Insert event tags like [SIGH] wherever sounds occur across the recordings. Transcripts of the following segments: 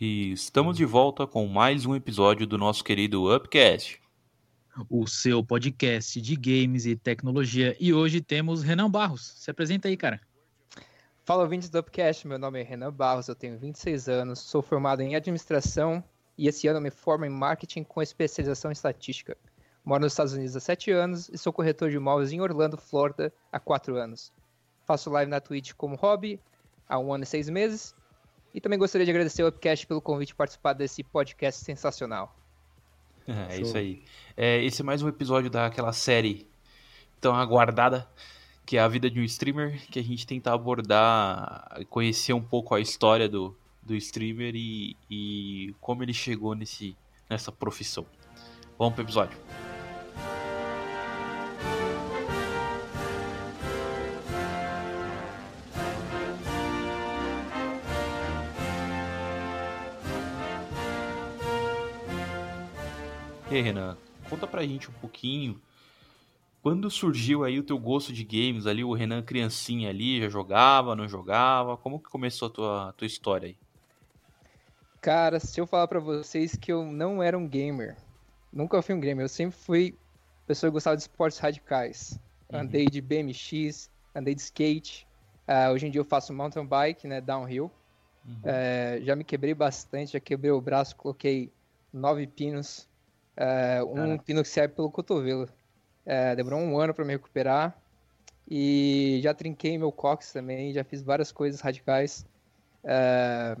E estamos de volta com mais um episódio do nosso querido Upcast. O seu podcast de games e tecnologia. E hoje temos Renan Barros. Se apresenta aí, cara. Fala, ouvintes do Upcast. Meu nome é Renan Barros, eu tenho 26 anos, sou formado em administração e esse ano me formo em marketing com especialização em estatística. Moro nos Estados Unidos há 7 anos e sou corretor de imóveis em Orlando, Flórida, há 4 anos. Faço live na Twitch como hobby há um ano e seis meses e também gostaria de agradecer ao Upcast pelo convite de participar desse podcast sensacional. [LAUGHS] É, isso aí. É, esse é mais um episódio daquela série tão aguardada, que é a vida de um streamer, que a gente tenta abordar, conhecer um pouco a história do, do streamer e, e como ele chegou nesse, nessa profissão. Vamos pro episódio. Aí, Renan, conta pra gente um pouquinho. Quando surgiu aí o teu gosto de games ali, o Renan criancinha ali, já jogava, não jogava? Como que começou a tua, a tua história aí? Cara, se eu falar pra vocês que eu não era um gamer, nunca fui um gamer, eu sempre fui pessoa que gostava de esportes radicais. Uhum. Andei de BMX, andei de skate, ah, hoje em dia eu faço mountain bike, né, downhill. Uhum. É, já me quebrei bastante, já quebrei o braço, coloquei nove pinos, é, um Caraca. pino que serve pelo cotovelo. É, demorou um ano para me recuperar e já trinquei meu cox também, já fiz várias coisas radicais. É,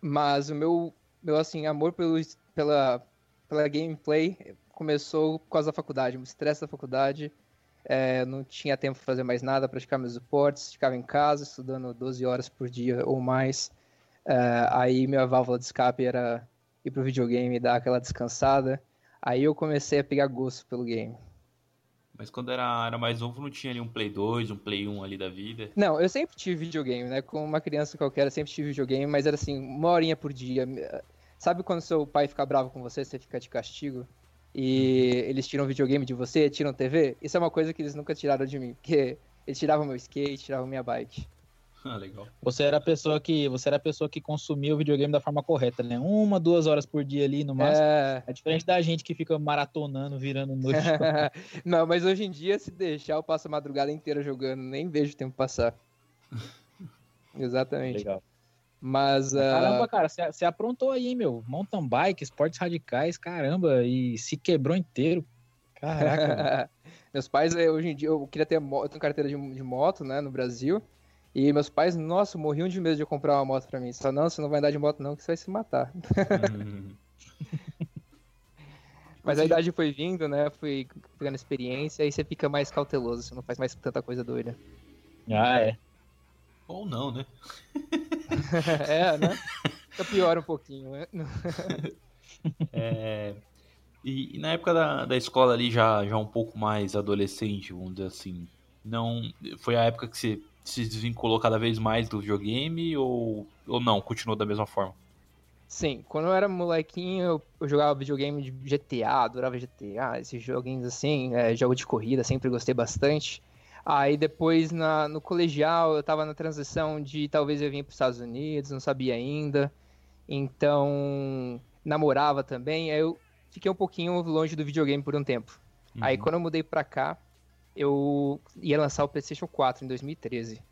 mas o meu, meu assim, amor pelo, pela, pela gameplay começou por causa da faculdade, o estresse da faculdade. É, não tinha tempo para fazer mais nada, praticar meus esportes, ficava em casa estudando 12 horas por dia ou mais. É, aí minha válvula de escape era ir pro videogame e dar aquela descansada. Aí eu comecei a pegar gosto pelo game. Mas quando era, era mais novo, não tinha ali um Play 2, um Play 1 ali da vida. Não, eu sempre tive videogame, né? Como uma criança qualquer, eu sempre tive videogame, mas era assim, uma horinha por dia. Sabe quando seu pai fica bravo com você, você fica de castigo? E eles tiram videogame de você, tiram TV? Isso é uma coisa que eles nunca tiraram de mim, porque eles tiravam meu skate, tiravam minha bike. [LAUGHS] Ah, legal. Você era a pessoa que você era a pessoa que consumia o videogame da forma correta, né? Uma, duas horas por dia ali no máximo. É... É diferente da gente que fica maratonando, virando noite. [LAUGHS] Não, mas hoje em dia, se deixar, eu passo a madrugada inteira jogando, nem vejo o tempo passar. [LAUGHS] Exatamente. Legal. Mas. ah, Caramba, cara, você aprontou aí, meu? Mountain bike, esportes radicais, caramba, e se quebrou inteiro. Caraca. meus pais, eh, hoje em dia, eu queria ter moto, eu tenho carteira de, de moto, né, no Brasil. E meus pais, nossa, morriam de medo de eu comprar uma moto pra mim. Só não, você não vai andar de moto, não, que você vai se matar. Hum. [LAUGHS] Mas a idade foi vindo, né? Fui pegando experiência, aí você fica mais cauteloso, você não faz mais tanta coisa doida. ah, é. Ou não, né? [LAUGHS] é, né? Fica pior um pouquinho, né? [LAUGHS] É, e, e na época da, da escola ali, já, já um pouco mais adolescente, vamos dizer assim, não foi a época que você se desvinculou cada vez mais do videogame ou, ou não? Continuou da mesma forma? Sim, quando eu era molequinho, eu, eu jogava videogame de GTA, adorava GTA, esses joguinhos assim, é, jogo de corrida, sempre gostei bastante. Aí depois na- no colegial eu tava na transição de talvez eu vir para os Estados Unidos, não sabia ainda. Então namorava também, aí eu fiquei um pouquinho longe do videogame por um tempo. Aí Uhum. quando eu mudei pra cá, eu ia lançar o PlayStation 4 em 2013.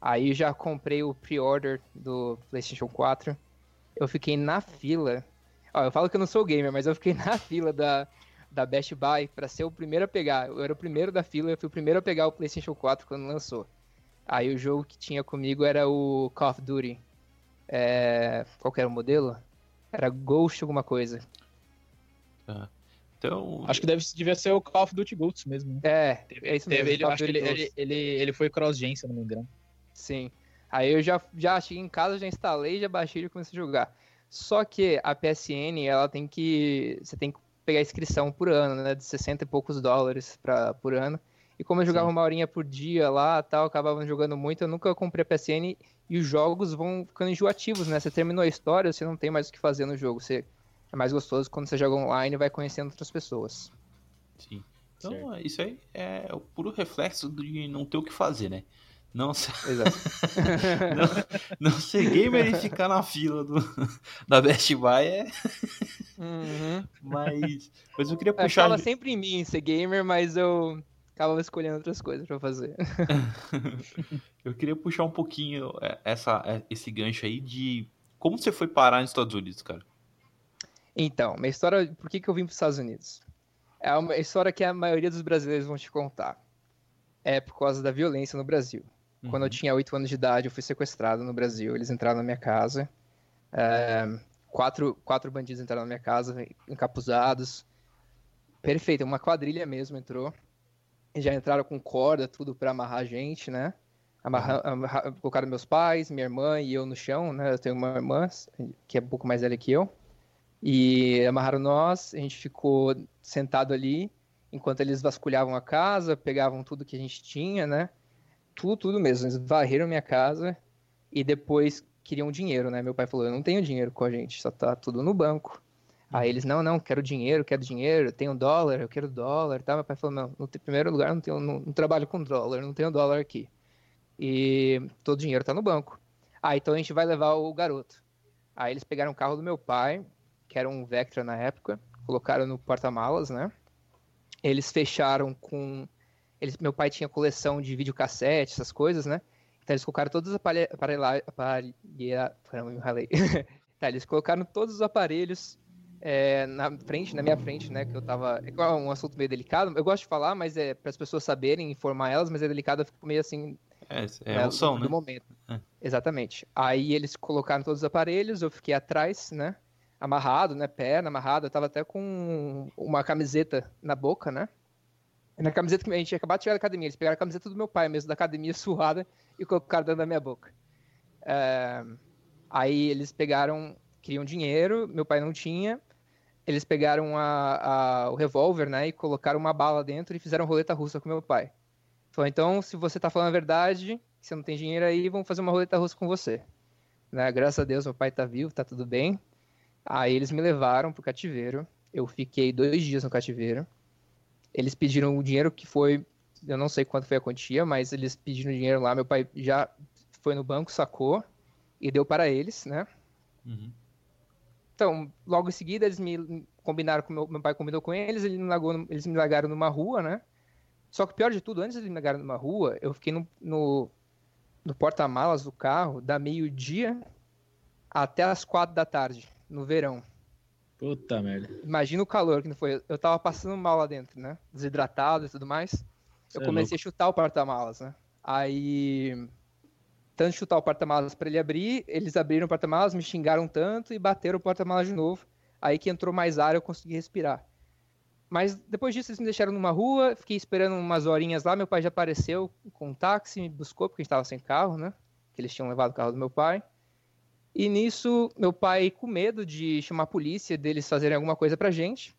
Aí já comprei o pre-order do PlayStation 4. Eu fiquei na fila. Ó, eu falo que eu não sou gamer, mas eu fiquei na [LAUGHS] fila da, da Best Buy pra ser o primeiro a pegar. Eu era o primeiro da fila, eu fui o primeiro a pegar o PlayStation 4 quando lançou. Aí o jogo que tinha comigo era o Call of Duty. É... Qual era o modelo? Era Ghost alguma coisa. Então, Acho que deve, devia ser o Call of Duty Ghosts mesmo. né? É, é isso mesmo. Teve, ele, acho que ele, ele, ele, ele foi cross-gen, se eu não me engano. Sim. Aí eu já, já cheguei em casa, já instalei, já baixei e comecei a jogar. Só que a PSN, ela tem que. Você tem que pegar inscrição por ano, né? De 60 e poucos dólares pra, por ano. E como eu jogava Sim. uma horinha por dia lá tal, acabava jogando muito, eu nunca comprei a PSN e os jogos vão ficando enjoativos, né? Você terminou a história, você não tem mais o que fazer no jogo. Você, é mais gostoso quando você joga online e vai conhecendo outras pessoas. sim. Então, isso aí é o puro reflexo de não ter o que fazer, né? Não ser... [LAUGHS] não, não ser gamer e ficar na fila do, [LAUGHS] da Best Buy é. Uhum. Mas, mas eu queria Eu puxar. Fala sempre em mim ser gamer, mas eu acabava escolhendo outras coisas pra fazer. [LAUGHS] eu queria puxar um pouquinho é, essa, é, esse gancho aí de como você foi parar nos Estados Unidos, cara. Então, minha história, por que, que eu vim para os Estados Unidos? É uma história que a maioria dos brasileiros vão te contar. É por causa da violência no Brasil. Uhum. Quando eu tinha 8 anos de idade, eu fui sequestrado no Brasil. Eles entraram na minha casa. É, quatro, quatro bandidos entraram na minha casa, encapuzados. Perfeito, uma quadrilha mesmo entrou. Já entraram com corda, tudo para amarrar a gente, né? Amarrar, amarrar, colocaram meus pais, minha irmã e eu no chão, né? Eu tenho uma irmã que é um pouco mais velha que eu. E amarraram nós, a gente ficou sentado ali, enquanto eles vasculhavam a casa, pegavam tudo que a gente tinha, né? Tudo, tudo mesmo. Eles varreram minha casa e depois queriam dinheiro, né? Meu pai falou: Eu não tenho dinheiro com a gente, só tá tudo no banco. Aí eles: Não, não, quero dinheiro, quero dinheiro, tenho dólar, eu quero dólar, tá? Meu pai falou: Não, no primeiro lugar, não, tenho, não, não trabalho com dólar, não tenho dólar aqui. E todo o dinheiro tá no banco. Ah, então a gente vai levar o garoto. Aí eles pegaram o carro do meu pai, que era um Vectra na época, colocaram no porta-malas, né? Eles fecharam com. Eles, meu pai tinha coleção de videocassete, essas coisas, né? Então eles colocaram todos os aparelhos. Aparelha, [LAUGHS] tá, eles colocaram todos os aparelhos é, na frente, na minha frente, né? Que eu tava. É um assunto meio delicado. Eu gosto de falar, mas é para as pessoas saberem, informar elas, mas é delicado, eu fico meio assim. É, é né, emoção, do, né? Do momento. É. Exatamente. Aí eles colocaram todos os aparelhos, eu fiquei atrás, né? Amarrado, né? Perna amarrada. Eu tava até com uma camiseta na boca, né? Na camiseta que a gente acabado de chegar da academia. Eles pegaram a camiseta do meu pai mesmo, da academia [LAUGHS] suada, e colocaram dentro da minha boca. É... Aí eles pegaram, queriam dinheiro, meu pai não tinha. Eles pegaram a, a, o revólver, né? E colocaram uma bala dentro e fizeram roleta russa com meu pai. Falou, então, se você tá falando a verdade, você não tem dinheiro aí, vamos fazer uma roleta russa com você. Né? Graças a Deus, meu pai tá vivo, tá tudo bem. Aí eles me levaram pro cativeiro. Eu fiquei dois dias no cativeiro. Eles pediram o dinheiro que foi. Eu não sei quanto foi a quantia, mas eles pediram dinheiro lá. Meu pai já foi no banco, sacou e deu para eles, né? Uhum. Então, logo em seguida, eles me combinaram com meu, meu pai combinou com eles, eles me, largou, eles me largaram numa rua, né? Só que pior de tudo, antes de me largarem numa rua, eu fiquei no, no, no porta-malas do carro da meio-dia até as quatro da tarde no verão. Puta merda. Imagina o calor que não foi. Eu tava passando mal lá dentro, né? Desidratado e tudo mais. eu comecei a chutar o porta-malas, né? Aí. Tanto chutar o porta-malas para ele abrir, eles abriram o porta-malas, me xingaram tanto e bateram o porta-malas de novo. Aí que entrou mais ar eu consegui respirar. Mas depois disso eles me deixaram numa rua, fiquei esperando umas horinhas lá, meu pai já apareceu com um táxi, me buscou porque a gente tava sem carro, né? Que eles tinham levado o carro do meu pai. E nisso, meu pai, com medo de chamar a polícia, deles fazerem alguma coisa pra gente,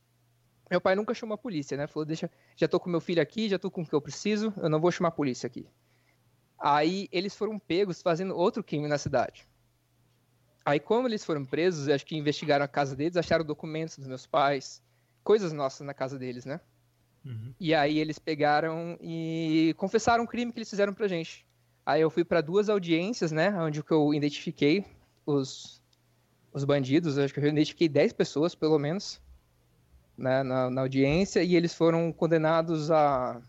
meu pai nunca chamou a polícia, né? Falou, deixa, já tô com meu filho aqui, já tô com o que eu preciso, eu não vou chamar a polícia aqui. Aí eles foram pegos fazendo outro crime na cidade. Aí, como eles foram presos, acho que investigaram a casa deles, acharam documentos dos meus pais, coisas nossas na casa deles, né? Uhum. E aí eles pegaram e confessaram o crime que eles fizeram pra gente. Aí eu fui para duas audiências, né? Onde eu identifiquei os, os bandidos, acho que eu identifiquei 10 pessoas, pelo menos, né, na, na audiência, e eles foram condenados a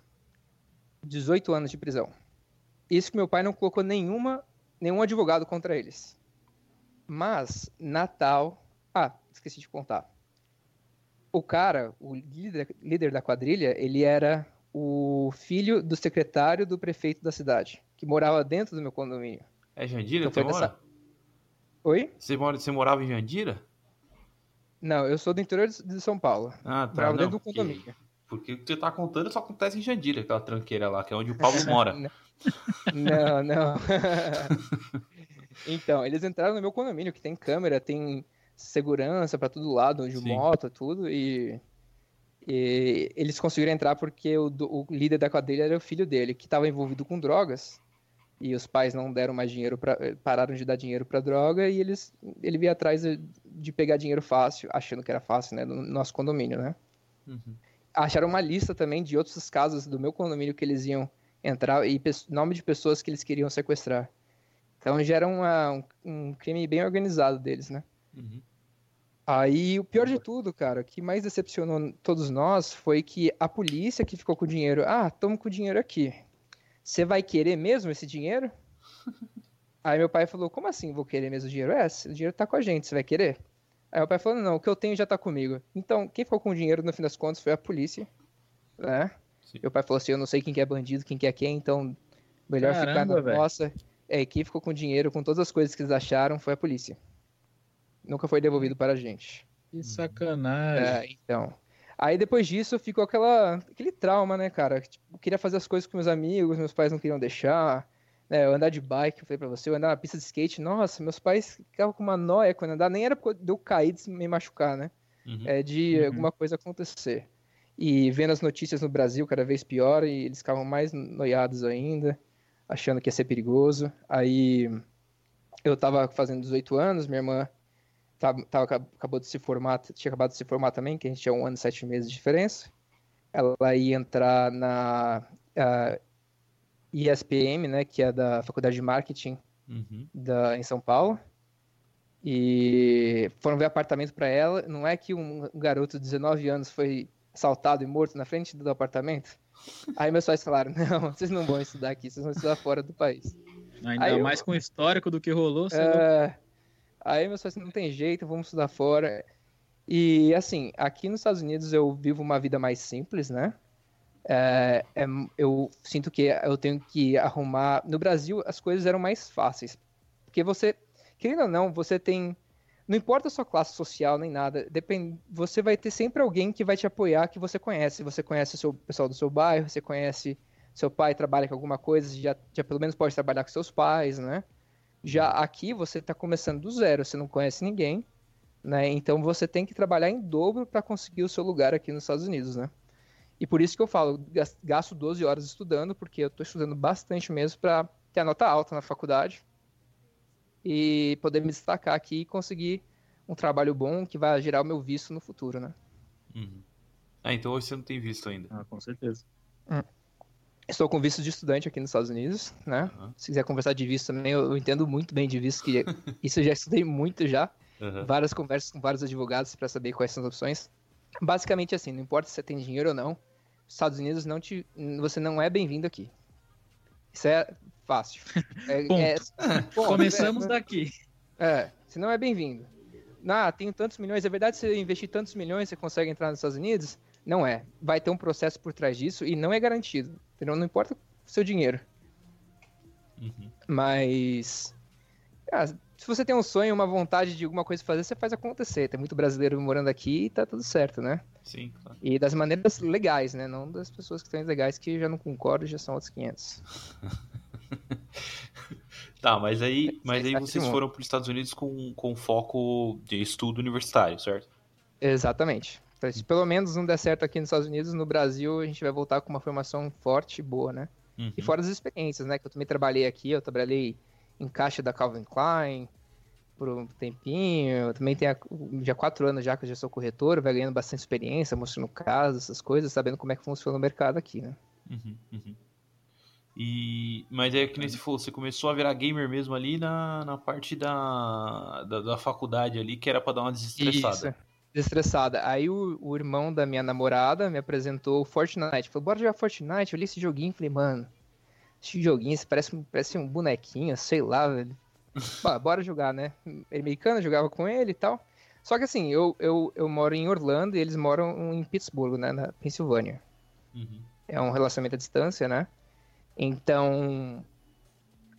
18 anos de prisão. Isso que meu pai não colocou nenhuma, nenhum advogado contra eles. Mas, Natal. Ah, esqueci de contar. O cara, o líder, líder da quadrilha, ele era o filho do secretário do prefeito da cidade, que morava dentro do meu condomínio. É Jandira então, mora? Dessa... Oi? Você, mora, você morava em Jandira? Não, eu sou do interior de São Paulo. Ah, tá. Morava dentro do condomínio. Porque, porque o que você tá contando só acontece em Jandira, aquela tranqueira lá, que é onde o Paulo [LAUGHS] mora. não, não. [LAUGHS] então, eles entraram no meu condomínio, que tem câmera, tem segurança para todo lado, de Sim. moto, tudo, e, e, eles conseguiram entrar porque o, o líder da quadrilha era o filho dele, que estava envolvido com drogas, e os pais não deram mais dinheiro para pararam de dar dinheiro para droga e eles ele veio atrás de pegar dinheiro fácil, achando que era fácil, né, no nosso condomínio, né? Uhum. Acharam uma lista também de outros casos do meu condomínio que eles iam entrar e nome de pessoas que eles queriam sequestrar. Então já era uma, um, um, crime bem organizado deles, né? Uhum. Aí o pior de tudo, cara, o que mais decepcionou todos nós foi que a polícia que ficou com o dinheiro, ah, toma com o dinheiro aqui. Você vai querer mesmo esse dinheiro? [LAUGHS] Aí meu pai falou, como assim vou querer mesmo o dinheiro? É, o dinheiro tá com a gente, você vai querer? Aí meu pai falou, não, o que eu tenho já tá comigo. Então, quem ficou com o dinheiro no fim das contas foi a polícia, né? Sim. Meu pai falou assim, eu não sei quem que é bandido, quem que é quem, então melhor Caramba, ficar na véio. nossa. É, quem ficou com o dinheiro, com todas as coisas que eles acharam, foi a polícia. Nunca foi devolvido para a gente. Que sacanagem. É, então. Aí depois disso ficou aquela, aquele trauma, né, cara? Tipo, eu queria fazer as coisas com meus amigos, meus pais não queriam deixar. Né, eu andar de bike, eu falei pra você, eu andar na pista de skate, nossa, meus pais ficavam com uma noia quando andar, nem era de eu cair de me machucar, né? Uhum. É de uhum. alguma coisa acontecer. E vendo as notícias no Brasil cada vez pior, e eles ficavam mais noiados ainda, achando que ia ser perigoso. Aí eu tava fazendo 18 anos, minha irmã tava, tava, acabou de se formar, tinha acabado de se formar também, que a gente tinha um ano e sete meses de diferença. Ela ia entrar na ISPM, né, que é da Faculdade de Marketing uhum. da, em São Paulo. E foram ver apartamento para ela. Não é que um garoto de 19 anos foi assaltado e morto na frente do apartamento? Aí meus pais falaram: [LAUGHS] não, vocês não vão estudar aqui, vocês vão estudar fora do país. Ainda Aí mais eu... com o histórico do que rolou. É... Aí meus pais não tem jeito, vamos estudar fora. E assim, aqui nos Estados Unidos eu vivo uma vida mais simples, né? É, é, eu sinto que eu tenho que arrumar. No Brasil as coisas eram mais fáceis. Porque você, querendo ou não, você tem. Não importa a sua classe social nem nada, depend, você vai ter sempre alguém que vai te apoiar que você conhece. Você conhece o seu, pessoal do seu bairro, você conhece seu pai trabalha com alguma coisa, já, já pelo menos pode trabalhar com seus pais, né? Já aqui você está começando do zero, você não conhece ninguém, né? Então você tem que trabalhar em dobro para conseguir o seu lugar aqui nos Estados Unidos, né? E por isso que eu falo, gasto 12 horas estudando, porque eu estou estudando bastante mesmo para ter a nota alta na faculdade e poder me destacar aqui e conseguir um trabalho bom que vai gerar o meu visto no futuro, né? Uhum. Ah, então você não tem visto ainda. Ah, com certeza. Hum. Estou com visto de estudante aqui nos Estados Unidos, né? Uhum. Se quiser conversar de visto também, eu, entendo muito bem de visto, que [LAUGHS] isso eu já estudei muito já. Uhum. Várias conversas com vários advogados para saber quais são as opções. Basicamente assim, não importa se você tem dinheiro ou não, Estados Unidos não te, você não é bem-vindo aqui. Isso é fácil. [LAUGHS] É, é, ponto, [LAUGHS] Começamos é, daqui. É, você não é bem-vindo. Ah, tenho tantos milhões, é verdade se você investir tantos milhões você consegue entrar nos Estados Unidos? Não é. Vai ter um processo por trás disso e não é garantido. Entendeu? Não importa o seu dinheiro. Uhum. Mas. Ah, se você tem um sonho, uma vontade de alguma coisa fazer, você faz acontecer. Tem muito brasileiro morando aqui e tá tudo certo, né? Sim, claro. E das maneiras legais, né? Não das pessoas que estão legais que já não concordam já são outros 500. [LAUGHS] tá, mas aí, mas aí vocês foram para os Estados Unidos com, com foco de estudo universitário, certo? Exatamente. Se pelo menos não der certo aqui nos Estados Unidos, no Brasil a gente vai voltar com uma formação forte e boa, né? Uhum. E fora as experiências, né? Que eu também trabalhei aqui, eu trabalhei em caixa da Calvin Klein por um tempinho. Eu também tenho já quatro anos já que eu já sou corretor, vai ganhando bastante experiência, mostrando casos, essas coisas, sabendo como é que funciona o mercado aqui, né? Uhum, uhum. E, mas é que nem se for, você começou a virar gamer mesmo ali na, na parte da, da, da faculdade ali, que era para dar uma desestressada. Isso desestressada. Aí o, o, irmão da minha namorada me apresentou o Fortnite. Falou, bora jogar Fortnite. Eu li esse joguinho e falei, mano, esse joguinho esse parece, parece um bonequinho, sei lá, velho. [LAUGHS] Bah, bora jogar, né? Ele americano, jogava com ele e tal. Só que assim, eu, eu, eu moro em Orlando e eles moram em Pittsburgh, né? Na Pensilvânia. Uhum. É um relacionamento à distância, né? Então.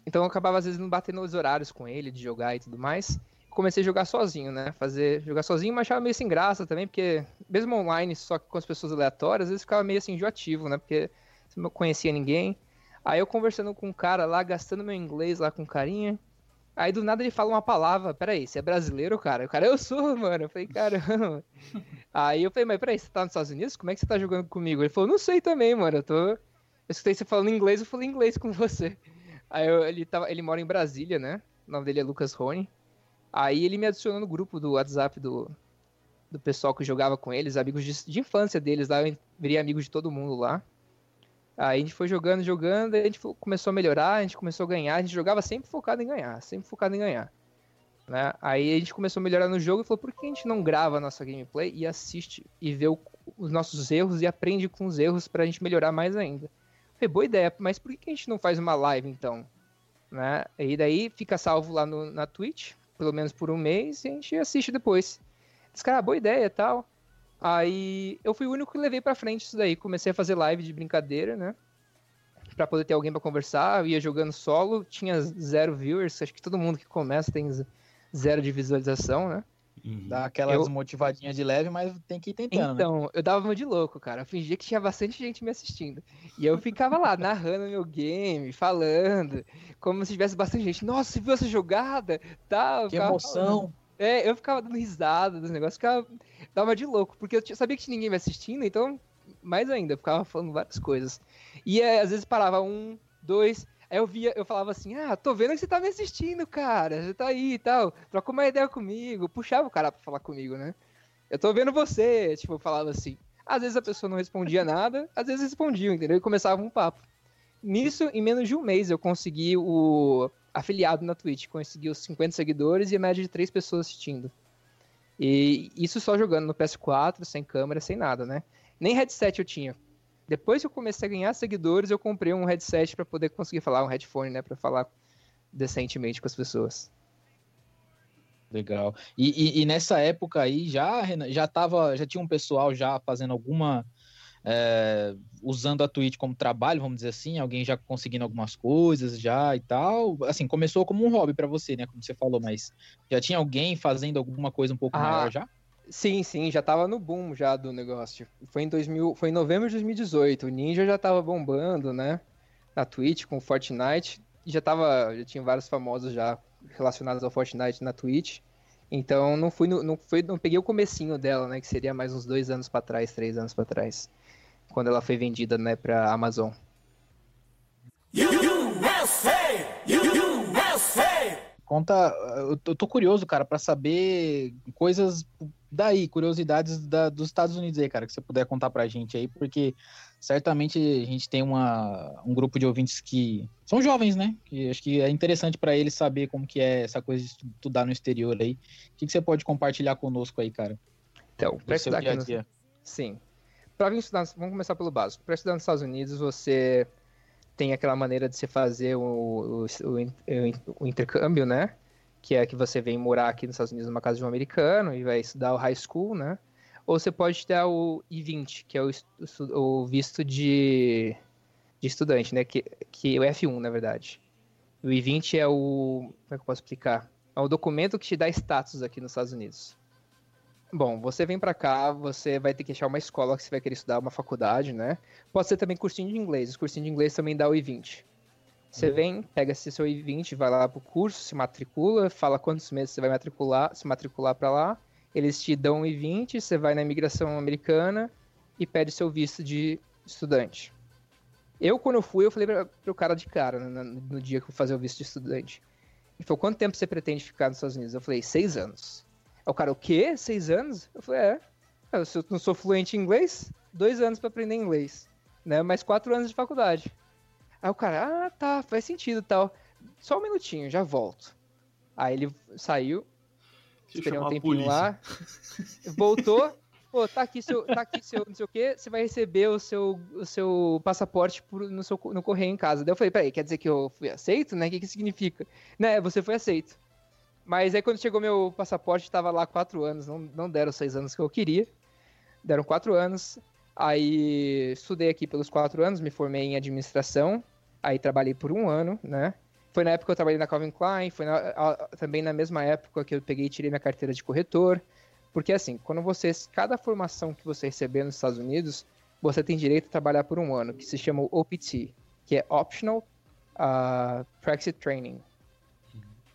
Então eu acabava às vezes não batendo os horários com ele de jogar e tudo mais comecei a jogar sozinho, né? Fazer, jogar sozinho, mas achava meio sem graça também, porque mesmo online, só que com as pessoas aleatórias, às vezes ficava meio assim enjoativo, né? Porque não conhecia ninguém. Aí eu conversando com um cara lá, gastando meu inglês lá com carinha. Aí do nada ele fala uma palavra, peraí, você é brasileiro, cara? O cara, eu sou, mano. Eu falei, caramba. aí eu falei, mas peraí, você tá nos Estados Unidos? Como é que você tá jogando comigo? Ele falou, não sei também, mano. Eu tô. Eu escutei você falando inglês, eu falei inglês com você. Aí eu, ele, tava, ele mora em Brasília, né? O nome dele é Lucas Rony. Aí ele me adicionou no grupo do WhatsApp do, do pessoal que jogava com eles, amigos de, de infância deles lá, eu virei amigo de todo mundo lá. Aí a gente foi jogando, jogando, a gente começou a melhorar, a gente começou a ganhar, a gente jogava sempre focado em ganhar, sempre focado em ganhar. Né? Aí a gente começou a melhorar no jogo e falou, por que a gente não grava a nossa gameplay e assiste e vê o, os nossos erros e aprende com os erros pra gente melhorar mais ainda? Falei, boa ideia, mas por que a gente não faz uma live então? Né? E daí fica salvo lá no, na Twitch, pelo menos por um mês, e a gente assiste depois. Diz, cara, boa ideia e tal. Aí eu fui o único que levei pra frente isso daí. Comecei a fazer live de brincadeira, né? Pra poder ter alguém para conversar. Eu ia jogando solo, tinha zero viewers. Acho que todo mundo que começa tem zero de visualização, né? Uhum. Dá aquela eu... desmotivadinha de leve, mas tem que ir tentando. Né? Então, né? eu dava uma de louco, cara. Eu fingia que tinha bastante gente me assistindo. E eu ficava lá, [LAUGHS] narrando meu game, falando, como se tivesse bastante gente. Nossa, você viu essa jogada? Tal, que emoção! Falando. É, eu ficava dando risada dos negócios, ficava, dava de louco, porque eu sabia que tinha ninguém me assistindo, então, mais ainda, eu ficava falando várias coisas. E é, às vezes parava um, dois, aí eu via, eu falava assim, ah, tô vendo que você tá me assistindo, cara, você tá aí e tal, troca uma ideia comigo, puxava o cara pra falar comigo, né? Eu tô vendo você, tipo, eu falava assim. Às vezes a pessoa não respondia nada, às vezes respondia, entendeu? E começava um papo. Nisso, em menos de um mês, eu consegui o afiliado na Twitch, conseguiu 50 seguidores e a média de 3 pessoas assistindo. E isso só jogando no PS4, sem câmera, sem nada, né? Nem headset eu tinha. Depois que eu comecei a ganhar seguidores, eu comprei um headset para poder conseguir falar, um headphone, né, para falar decentemente com as pessoas. Legal. E, e, e, nessa época aí já já tava, já tinha um pessoal já fazendo alguma é, usando a Twitch como trabalho, vamos dizer assim, alguém já conseguindo algumas coisas já e tal. Assim, começou como um hobby para você, né? Como você falou, mas já tinha alguém fazendo alguma coisa um pouco ah, maior já? Sim, sim, já tava no boom já do negócio. Foi em 2000, foi em novembro de 2018. O Ninja já tava bombando, né? Na Twitch com Fortnite. Já tava, já tinha vários famosos já relacionados ao Fortnite na Twitch. Então não fui no, não foi, não peguei o comecinho dela, né? Que seria mais uns dois anos para trás, três anos para trás quando ela foi vendida, né, para Amazon. USA! USA! Conta, eu tô curioso, cara, para saber coisas daí, curiosidades da, dos Estados Unidos aí, cara, que você puder contar pra gente aí, porque certamente a gente tem uma, um grupo de ouvintes que são jovens, né? Que acho que é interessante para eles saber como que é essa coisa de estudar no exterior aí. O que, que você pode compartilhar conosco aí, cara? Então, para estudar aqui no... Sim para vir estudar, vamos começar pelo básico. Para estudar nos Estados Unidos, você tem aquela maneira de se fazer o, o, o, o, intercâmbio, né? Que é que você vem morar aqui nos Estados Unidos numa casa de um americano e vai estudar o high school, né? Ou você pode ter o I-20, que é o, o visto de, de estudante, né? Que, que é o F1, na verdade. O I-20 é o. Como é que eu posso explicar? É o documento que te dá status aqui nos Estados Unidos. Bom, você vem para cá, você vai ter que achar uma escola que você vai querer estudar, uma faculdade, né? Pode ser também cursinho de inglês. Os cursinhos de inglês também dá o I-20. Você vem, pega esse seu I-20, vai lá pro curso, se matricula, fala quantos meses você vai matricular, se matricular para lá. Eles te dão o I-20, você vai na imigração americana e pede seu visto de estudante. Eu, quando eu fui, eu falei para pro cara de cara, né, no, no dia que eu fazer o visto de estudante. Ele falou, quanto tempo você pretende ficar nos Estados Unidos? Eu falei, seis anos. Aí o cara, o quê? Seis anos? Eu falei, é. Eu não sou fluente em inglês, dois anos para aprender inglês, né? Mais quatro anos de faculdade. Aí o cara, ah, tá, faz sentido tal. Só um minutinho, já volto. Aí ele saiu, esperei um tempinho lá, [LAUGHS] voltou, pô, tá aqui seu, tá aqui seu, não sei o que, você vai receber o seu, o seu passaporte por, no, seu, no correio em casa. Daí eu falei, peraí, quer dizer que eu fui aceito, né? O que que significa? Né, você foi aceito. Mas aí quando chegou meu passaporte, estava lá quatro anos, não, não deram seis anos que eu queria. Deram quatro anos. Aí estudei aqui pelos quatro anos, me formei em administração. Aí trabalhei por um ano, né? Foi na época que eu trabalhei na Calvin Klein, foi na, a, também na mesma época que eu peguei e tirei minha carteira de corretor. Porque assim, quando você. Cada formação que você receber nos Estados Unidos, você tem direito a trabalhar por um ano, que se chama OPT, que é Optional uh, Practice Training.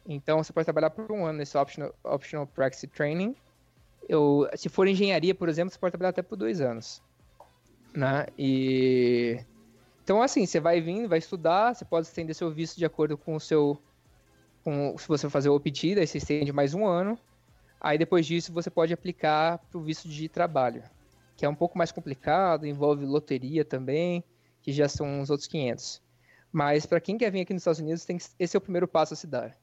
Então você pode trabalhar por um ano nesse Optional, optional Practice Training. Eu, se for engenharia, por exemplo, você pode trabalhar até por dois anos. Né? E... Então, assim, você vai vindo, vai estudar, você pode estender seu visto de acordo com o seu. Com, se você fazer o OPT, daí você estende mais um ano. Aí depois disso você pode aplicar para o visto de trabalho, que é um pouco mais complicado, envolve loteria também, que já são uns outros 500. Mas para quem quer vir aqui nos Estados Unidos, tem que, esse é o primeiro passo a se dar.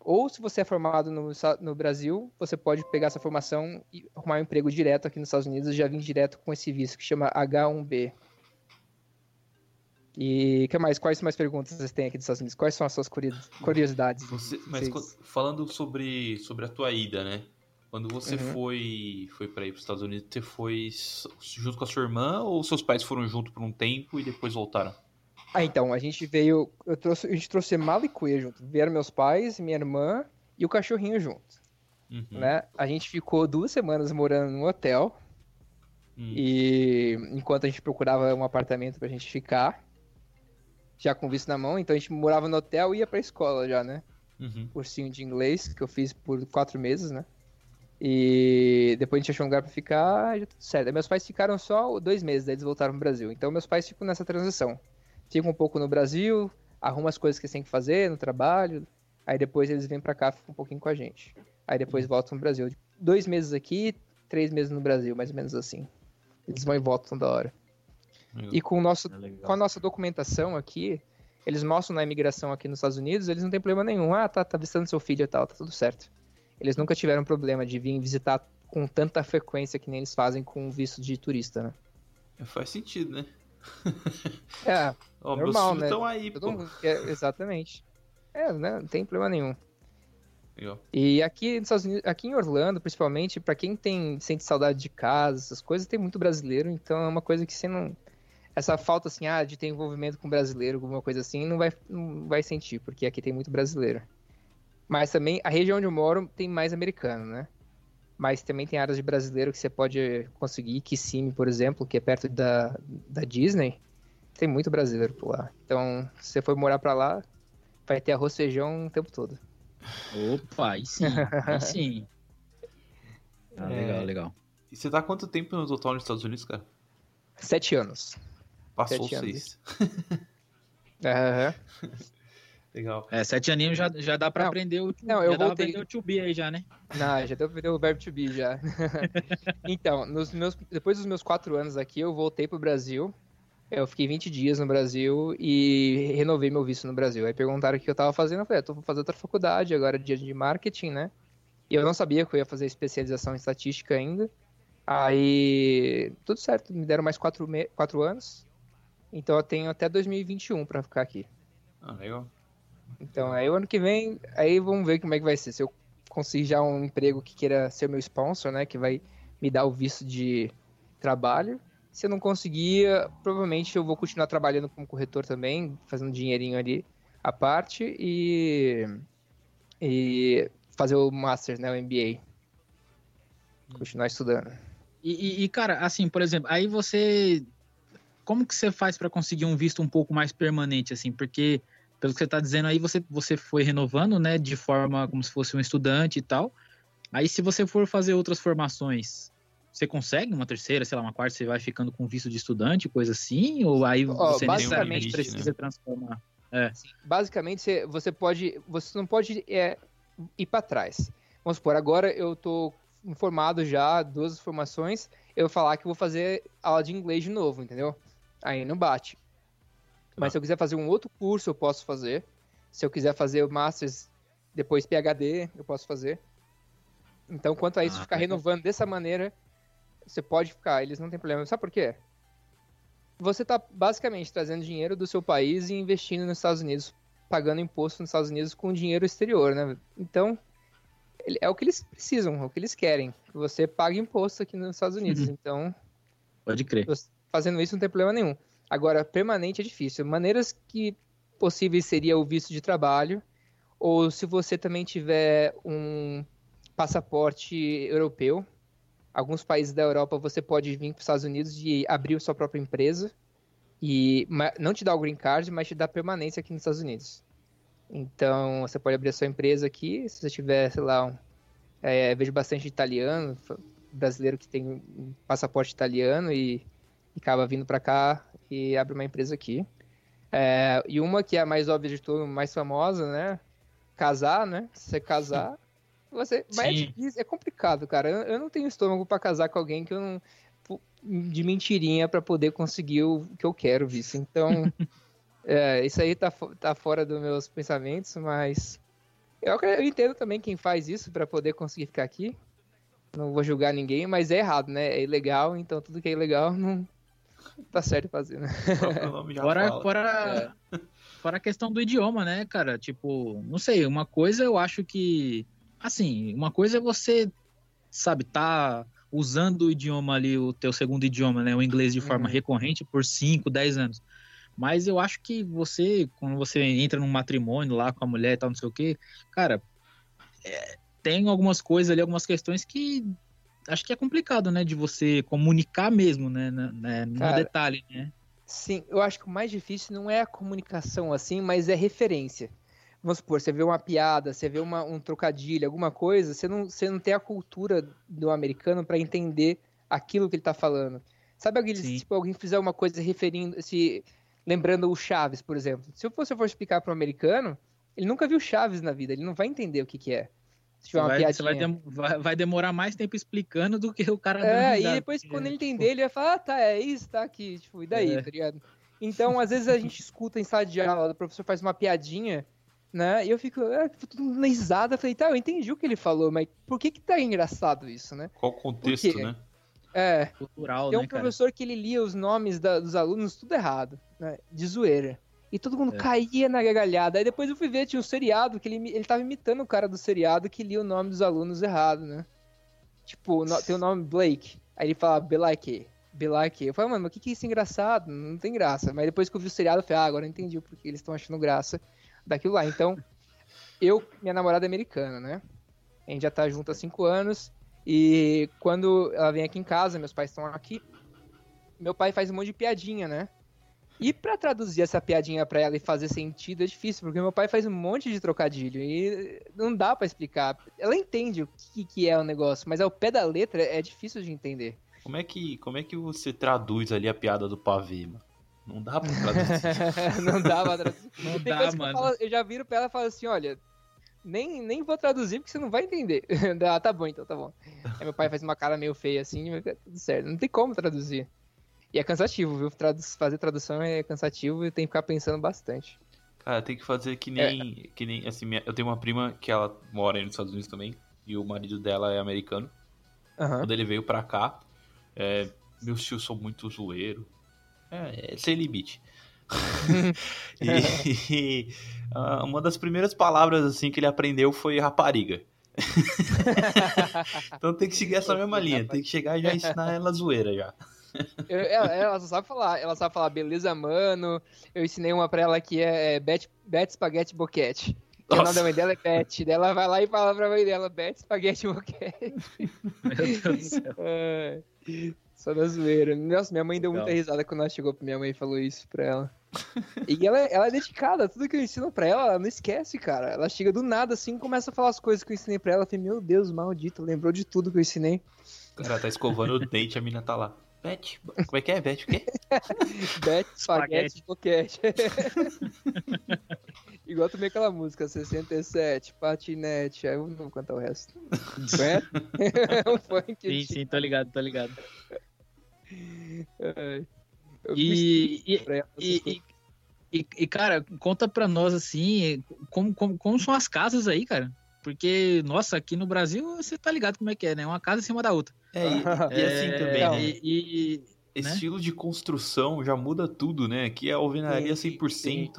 Ou se você é formado no, no Brasil, você pode pegar essa formação e arrumar um emprego direto aqui nos Estados Unidos e já vir direto com esse visto que chama H1B. E que mais? Quais mais perguntas vocês têm aqui dos Estados Unidos? Quais são as suas curiosidades? Você, mas falando sobre, sobre a tua ida, né? Quando você uhum. foi foi para ir para os Estados Unidos, você foi junto com a sua irmã ou seus pais foram junto por um tempo e depois voltaram? Ah, então, a gente veio. Eu trouxe, a gente trouxe mala e cuia junto. Vieram meus pais, minha irmã e o cachorrinho junto. Uhum. Né? A gente ficou duas semanas morando no hotel. Uhum. E enquanto a gente procurava um apartamento pra gente ficar, já com visto na mão, então a gente morava no hotel e ia pra escola já, né? Uhum. Cursinho de inglês, que eu fiz por quatro meses, né? E depois a gente achou um lugar pra ficar, já tudo certo. Aí meus pais ficaram só dois meses, daí eles voltaram pro Brasil. Então meus pais ficam nessa transição fica um pouco no Brasil, arruma as coisas que eles têm que fazer no trabalho, aí depois eles vêm para cá, ficam um pouquinho com a gente. Aí depois voltam no Brasil. Dois meses aqui, três meses no Brasil, mais ou menos assim. Eles vão e voltam da hora. E com, o nosso, é com a nossa documentação aqui, eles mostram na imigração aqui nos Estados Unidos, eles não têm problema nenhum. Ah, tá, tá visitando seu filho e tal, tá tudo certo. Eles nunca tiveram problema de vir visitar com tanta frequência que nem eles fazem com visto de turista, né? É, faz sentido, né? É, [LAUGHS] oh, normal, né? Estão aí, Todo pô. Quer, exatamente. É, né? Não tem problema nenhum. Legal. E aqui, aqui em Orlando, principalmente, para quem tem sente saudade de casa, essas coisas, tem muito brasileiro, então é uma coisa que você não. Essa falta assim, ah, de ter envolvimento com brasileiro, alguma coisa assim, não vai, não vai sentir, porque aqui tem muito brasileiro. Mas também a região onde eu moro tem mais americano, né? mas também tem áreas de brasileiro que você pode conseguir, Kissimmee, por exemplo, que é perto da, da Disney, tem muito brasileiro por lá. Então, se você for morar para lá, vai ter arroz e feijão o tempo todo. Opa, aí sim, aí [LAUGHS] sim. Ah, é... Legal, legal. E você tá há quanto tempo no total nos Estados Unidos, cara? Sete anos. Passou Sete seis. [LAUGHS] Aham. Legal. É, sete aninhos já, já dá pra não, aprender o Não, eu já voltei... o to be aí já, né? Não, já deu pra aprender o verbo to be já. [LAUGHS] então, nos meus, depois dos meus quatro anos aqui, eu voltei pro Brasil. Eu fiquei 20 dias no Brasil e renovei meu visto no Brasil. Aí perguntaram o que eu tava fazendo. Eu falei, eu ah, tô fazendo outra faculdade agora de, de marketing, né? E eu não sabia que eu ia fazer especialização em estatística ainda. Aí, tudo certo, me deram mais quatro, me... quatro anos. Então eu tenho até 2021 para ficar aqui. Ah, legal. Então, aí o ano que vem, aí vamos ver como é que vai ser. Se eu conseguir já um emprego que queira ser meu sponsor, né? Que vai me dar o visto de trabalho. Se eu não conseguir, provavelmente eu vou continuar trabalhando como corretor também, fazendo dinheirinho ali à parte e, e fazer o Master, né? O MBA. Continuar estudando. E, e, cara, assim, por exemplo, aí você. Como que você faz para conseguir um visto um pouco mais permanente, assim? Porque pelo que você está dizendo aí, você, você foi renovando, né, de forma como se fosse um estudante e tal. Aí, se você for fazer outras formações, você consegue uma terceira, sei lá, uma quarta, você vai ficando com visto de estudante, coisa assim? Ou aí você necessariamente precisa né? transformar? É. Basicamente, você, você pode. Você não pode é, ir para trás. Vamos supor, agora eu tô informado já, duas formações, eu falar que vou fazer aula de inglês de novo, entendeu? Aí não bate. Mas se eu quiser fazer um outro curso, eu posso fazer. Se eu quiser fazer o Masters, depois PHD, eu posso fazer. Então, quanto a isso, ah, ficar renovando dessa maneira, você pode ficar, eles não tem problema. Sabe por quê? Você está basicamente trazendo dinheiro do seu país e investindo nos Estados Unidos, pagando imposto nos Estados Unidos com dinheiro exterior, né? Então, é o que eles precisam, é o que eles querem. Que você pague imposto aqui nos Estados Unidos. Uhum. Então. Pode crer. Fazendo isso não tem problema nenhum. Agora, permanente é difícil. Maneiras que possíveis seria o visto de trabalho, ou se você também tiver um passaporte europeu. Alguns países da Europa você pode vir para os Estados Unidos e abrir sua própria empresa e não te dá o green card, mas te dá permanência aqui nos Estados Unidos. Então, você pode abrir a sua empresa aqui, se você tiver, sei lá, um, é, vejo bastante italiano, brasileiro que tem um passaporte italiano e, e acaba vindo para cá e abre uma empresa aqui. É, e uma que é a mais óbvia de tudo, mais famosa, né? Casar, né? Se você casar, você. Mas é, difícil, é complicado, cara. Eu, eu não tenho estômago para casar com alguém que eu não. de mentirinha para poder conseguir o que eu quero, visto. Então, [LAUGHS] é, isso aí tá, tá fora dos meus pensamentos, mas eu, eu entendo também quem faz isso para poder conseguir ficar aqui. Não vou julgar ninguém, mas é errado, né? É ilegal, então tudo que é ilegal [LAUGHS] não tá certo fazer, né? Fora, fora, é. fora a questão do idioma, né, cara? Tipo, não sei, uma coisa eu acho que. Assim, uma coisa é você, sabe, tá usando o idioma ali, o teu segundo idioma, né? O inglês de forma uhum. recorrente por 5, 10 anos. Mas eu acho que você, quando você entra num matrimônio lá com a mulher e tal, não sei o quê, cara, é, tem algumas coisas ali, algumas questões que acho que é complicado, né, de você comunicar mesmo, né, né no cara, detalhe, né? Sim, eu acho que o mais difícil não é a comunicação assim, mas é referência. Vamos supor, você vê uma piada, você vê uma, um trocadilho, alguma coisa, você não, você não tem a cultura do americano para entender aquilo que ele tá falando. Sabe alguém, tipo, alguém fizer uma coisa referindo, se lembrando o Chaves, por exemplo. Se você for explicar para um americano, ele nunca viu Chaves na vida, ele não vai entender o que, que é. Se tiver uma vai, piadinha. Vai, dem vai, vai, demorar mais tempo explicando do que o cara É, e depois quando ele entender, ele vai falar, ah, tá, é isso, tá aqui, tipo, e daí, é. tá ligado? Então, às vezes a gente escuta em sala de aula, o professor faz uma piadinha, né? E eu fico, é, tudo risada, falei, tá, eu entendi o que ele falou, mas por que que tá engraçado isso, né? Qual o contexto, né? É. Cultural, Tem um né, professor cara? que ele lia os nomes da, dos alunos tudo errado, né? De zoeira. E todo mundo é. caía na gargalhada. Aí depois eu fui ver, tinha um seriado que ele, ele tava imitando o cara do seriado que lia o nome dos alunos errado, né? Tipo, no, tem o nome Blake. Aí ele fala Belike. Belike. Eu falei, mano, mas o que, que é isso engraçado? Não tem graça. Mas depois que eu vi o seriado, eu falei, ah, agora eu entendi porque eles estão achando graça daquilo lá. Então, [LAUGHS] eu, minha namorada é americana, né? A gente já tá junto há cinco anos. E quando ela vem aqui em casa, meus pais estão aqui, meu pai faz um monte de piadinha, né? E para traduzir essa piadinha para ela e fazer sentido é difícil, porque meu pai faz um monte de trocadilho e não dá para explicar. Ela entende o que, que é o negócio, mas ao pé da letra é difícil de entender. Como é que, como é que você traduz ali a piada do pavê, mano? Não dá pra traduzir. [LAUGHS] não dá pra traduzir. [LAUGHS] Não dá, mano. Eu, falo, eu, já viro pra ela e falo assim, olha, nem, nem vou traduzir porque você não vai entender. [LAUGHS] ah, tá bom, então tá bom. Aí meu pai faz uma cara meio feia assim, mas tá tudo certo. Não tem como traduzir. E é cansativo, viu? Traduz, fazer tradução é cansativo e tem que ficar pensando bastante. Cara, tem que fazer que nem. É. Que nem assim, minha, eu tenho uma prima que ela mora nos Estados Unidos também. E o marido dela é americano. Uhum. Quando ele veio pra cá, é, meus tios são muito zoeiro. É, é sem limite. [LAUGHS] e, e uh, uma das primeiras palavras assim que ele aprendeu foi rapariga. [LAUGHS] então tem que seguir essa mesma linha, tem que chegar e já ensinar ela zoeira já. Eu, ela, ela, só sabe falar, ela sabe falar beleza, mano. Eu ensinei uma pra ela que é, é Bet, Bet Spaghetti Boquete. O nome da mãe dela é Beth. Daí ela vai lá e fala pra mãe dela, Beth Spaghetti Boquete. Meu Deus do céu. [LAUGHS] É. Só da zoeira. Nossa, minha mãe deu Legal. muita risada quando ela chegou pra minha mãe e falou isso pra ela. e ela, ela é dedicada, tudo que eu ensino pra ela, ela não esquece, cara. Ela chega do nada assim começa a falar as coisas que eu ensinei pra ela. Eu falei, meu Deus, maldito, lembrou de tudo que eu ensinei. Cara tá escovando o dente, a mina tá lá. Beth, como é que é? Beth o quê? Beth Spaghetti Boquete. Igual também aquela música 67, patinete, aí eu não vou cantar o resto. [LAUGHS] é? um funk. Sim, sim, tô ligado, tô ligado. E, e, e, e, e, cara, conta pra nós assim, como, como, como são as casas aí, cara? Porque, nossa, aqui no Brasil você tá ligado como é que é, né? Uma casa em cima da outra. É, e, e assim é, também, né? E, né? estilo de construção já muda tudo, né? Aqui é alvenaria 100%. Sim.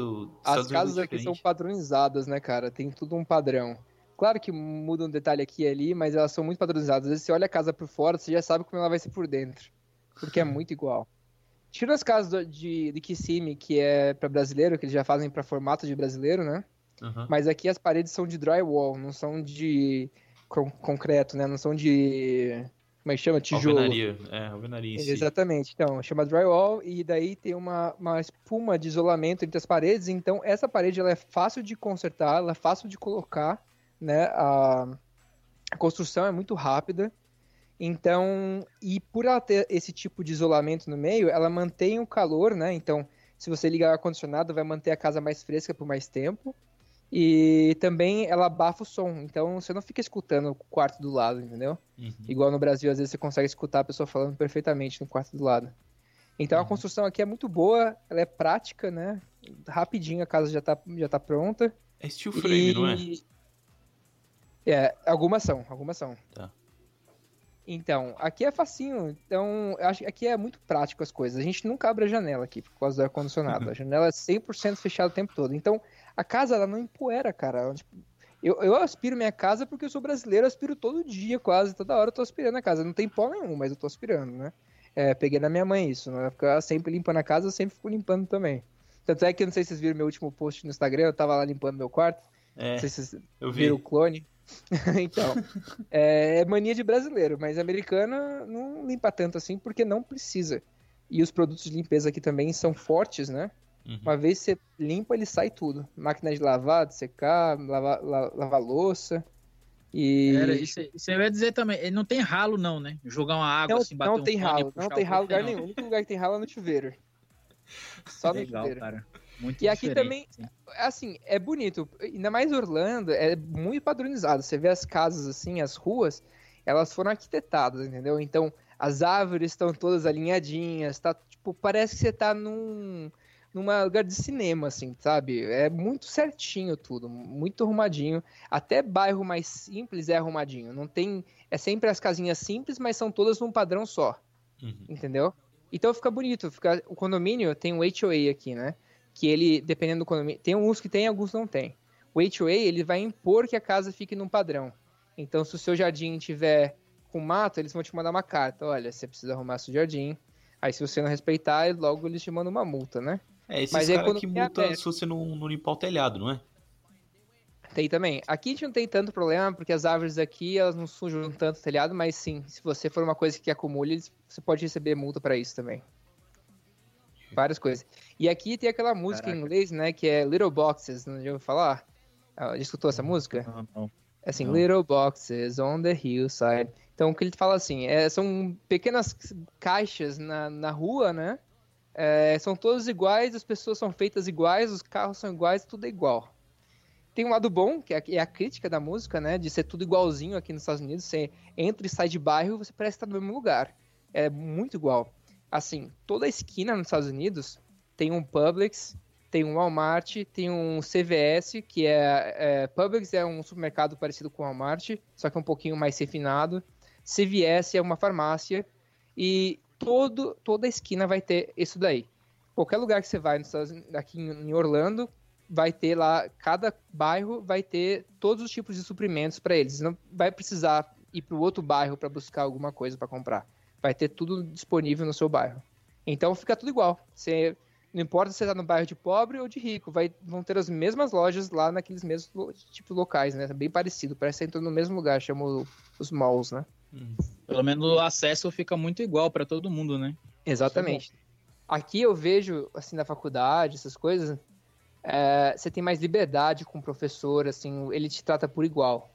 As casas aqui são padronizadas, né, cara? Tem tudo um padrão. Claro que muda um detalhe aqui e ali, mas elas são muito padronizadas. Às vezes você olha a casa por fora, você já sabe como ela vai ser por dentro. Porque é [LAUGHS] muito igual. Tira as casas de, de Kissimmee, que é para brasileiro, que eles já fazem para formato de brasileiro, né? Uhum. Mas aqui as paredes são de drywall, não são de concreto, né? Não são de. Como é que chama? Tijolo. Alvenaria. É, alvenaria. Si. Exatamente. Então, chama drywall e daí tem uma, uma espuma de isolamento entre as paredes. Então, essa parede ela é fácil de consertar, ela é fácil de colocar, né? A, a construção é muito rápida. Então, e por ela ter esse tipo de isolamento no meio, ela mantém o calor, né? Então, se você ligar o ar-condicionado, vai manter a casa mais fresca por mais tempo. E também ela abafa o som, então você não fica escutando o quarto do lado, entendeu? Uhum. Igual no Brasil, às vezes você consegue escutar a pessoa falando perfeitamente no quarto do lado. Então uhum. a construção aqui é muito boa, ela é prática, né? Rapidinho a casa já tá, já tá pronta. É steel frame, e... não é? É, algumas são, algumas são. Tá. Então, aqui é facinho. Então, acho que aqui é muito prático as coisas. A gente nunca abre a janela aqui por causa do ar-condicionado. [LAUGHS] A janela é 100% fechada o tempo todo. Então, a casa, ela não empoeira, cara. Tipo, eu, eu aspiro minha casa porque eu sou brasileiro, eu aspiro todo dia, quase, toda hora eu tô aspirando a casa. Não tem pó nenhum, mas eu tô aspirando, né? É, peguei da minha mãe isso, né? Ficar sempre limpando a casa, eu sempre fico limpando também. Tanto é que, não sei se vocês viram meu último post no Instagram, eu tava lá limpando meu quarto. É, não sei se vocês eu vi. viram o clone. [LAUGHS] então, é, é, mania de brasileiro, mas americana não limpa tanto assim porque não precisa. E os produtos de limpeza aqui também são fortes, né? Uhum. Uma vez você limpa, ele sai tudo. Máquina de lavar, de secar, lavar, lavar louça. E... Era, isso, isso eu ia dizer também. Ele não tem ralo, não, né? Jogar uma água não, assim, bater Não tem um ralo, não tem ralo lugar nenhum. O único lugar que tem ralo é no chuveiro. [LAUGHS] Só no Legal, chuveiro. Cara. Muito e aqui também, sim. assim, é bonito. Ainda mais Orlando, é muito padronizado. Você vê as casas assim, as ruas, elas foram arquitetadas, entendeu? Então, as árvores estão todas alinhadinhas, tá? Tipo, parece que você tá num num lugar de cinema, assim, sabe? É muito certinho tudo, muito arrumadinho. Até bairro mais simples é arrumadinho. Não tem. É sempre as casinhas simples, mas são todas num padrão só. Uhum. Entendeu? Então fica bonito. Fica, o condomínio tem um HOA aqui, né? Que ele, dependendo do condomínio. Tem uns que tem, alguns não tem. O HOA, ele vai impor que a casa fique num padrão. Então, se o seu jardim tiver com mato, eles vão te mandar uma carta. Olha, você precisa arrumar seu jardim. Aí, se você não respeitar, logo eles te mandam uma multa, né? É, esses Mas caras que multa se você não, não limpar o telhado, não é? Tem também. Aqui a gente não tem tanto problema, porque as árvores aqui, elas não sujam tanto o telhado, mas sim, se você for uma coisa que acumule, você pode receber multa para isso também. Várias coisas. E aqui tem aquela música Caraca. em inglês, né, que é Little Boxes, não já ouviu falar? Ah, já escutou essa música? Não, não. É assim, não. Little Boxes on the hillside. Então, o que ele fala assim, é, são pequenas caixas na, na rua, né, é, são todos iguais, as pessoas são feitas iguais, os carros são iguais, tudo é igual. Tem um lado bom, que é, é a crítica da música, né? De ser tudo igualzinho aqui nos Estados Unidos. Você entra e sai de bairro, você parece estar no mesmo lugar. É muito igual. Assim, toda esquina nos Estados Unidos tem um Publix, tem um Walmart, tem um CVS, que é, é Publix é um supermercado parecido com o Walmart, só que um pouquinho mais refinado. CVS é uma farmácia e todo, toda esquina vai ter isso daí. Qualquer lugar que você vai aqui em Orlando, vai ter lá, cada bairro vai ter todos os tipos de suprimentos para eles. Não vai precisar ir para o outro bairro para buscar alguma coisa para comprar. Vai ter tudo disponível no seu bairro. Então fica tudo igual. Você, não importa se você está no bairro de pobre ou de rico, vai, vão ter as mesmas lojas lá naqueles mesmos tipos locais, né? Bem parecido, parece que entrou no mesmo lugar, chama os malls, né? Pelo menos o acesso fica muito igual para todo mundo, né? Exatamente. Aqui eu vejo, assim, na faculdade, essas coisas, é, você tem mais liberdade com o professor, assim, ele te trata por igual.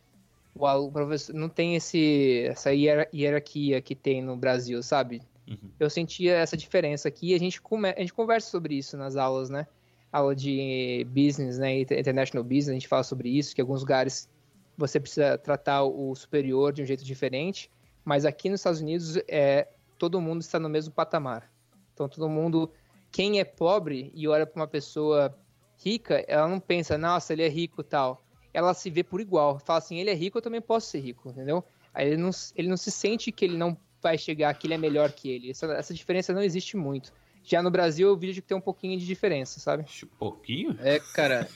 O, professor não tem esse, essa hierarquia que tem no Brasil, sabe? Uhum. Eu sentia essa diferença aqui e a gente, come, a gente conversa sobre isso nas aulas, né? Aula de business, né? International business, a gente fala sobre isso, que alguns lugares você precisa tratar o superior de um jeito diferente, mas aqui nos Estados Unidos é todo mundo está no mesmo patamar. Então todo mundo, quem é pobre e olha para uma pessoa rica, ela não pensa, nossa, ele é rico tal. Ela se vê por igual. Fala assim, ele é rico, eu também posso ser rico, entendeu? Aí ele não, ele não se sente que ele não vai chegar, que ele é melhor que ele. Essa, essa diferença não existe muito. Já no Brasil, eu vejo que tem um pouquinho de diferença, sabe? Um pouquinho? É, cara.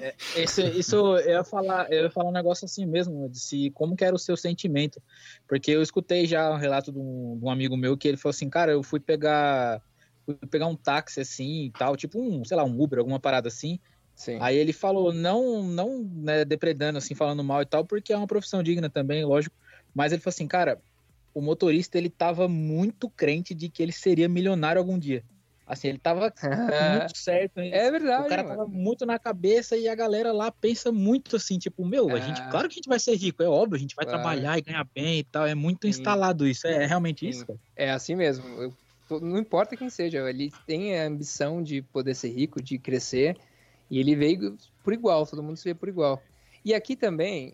é, esse, isso eu ia, falar, eu ia falar um negócio assim mesmo, de se, como que era o seu sentimento. Porque eu escutei já um relato de um, de um amigo meu que ele falou assim, cara, eu fui pegar. Fui pegar um táxi assim e tal, tipo um, sei lá, um Uber, alguma parada assim. Sim. Aí ele falou, não, não né, depredando, assim, falando mal e tal, porque é uma profissão digna também, lógico. Mas ele falou assim, cara, o motorista ele tava muito crente de que ele seria milionário algum dia. Assim, ele tava [LAUGHS] muito certo. Hein? É verdade. O cara mano. tava muito na cabeça e a galera lá pensa muito assim, tipo, meu, a gente, é. claro que a gente vai ser rico, é óbvio, a gente vai claro. trabalhar e ganhar bem e tal. É muito Sim. instalado isso. É, é realmente Sim. isso? Cara? É assim mesmo. Eu, não importa quem seja, ele tem a ambição de poder ser rico, de crescer. E ele veio por igual, todo mundo se vê por igual. E aqui também,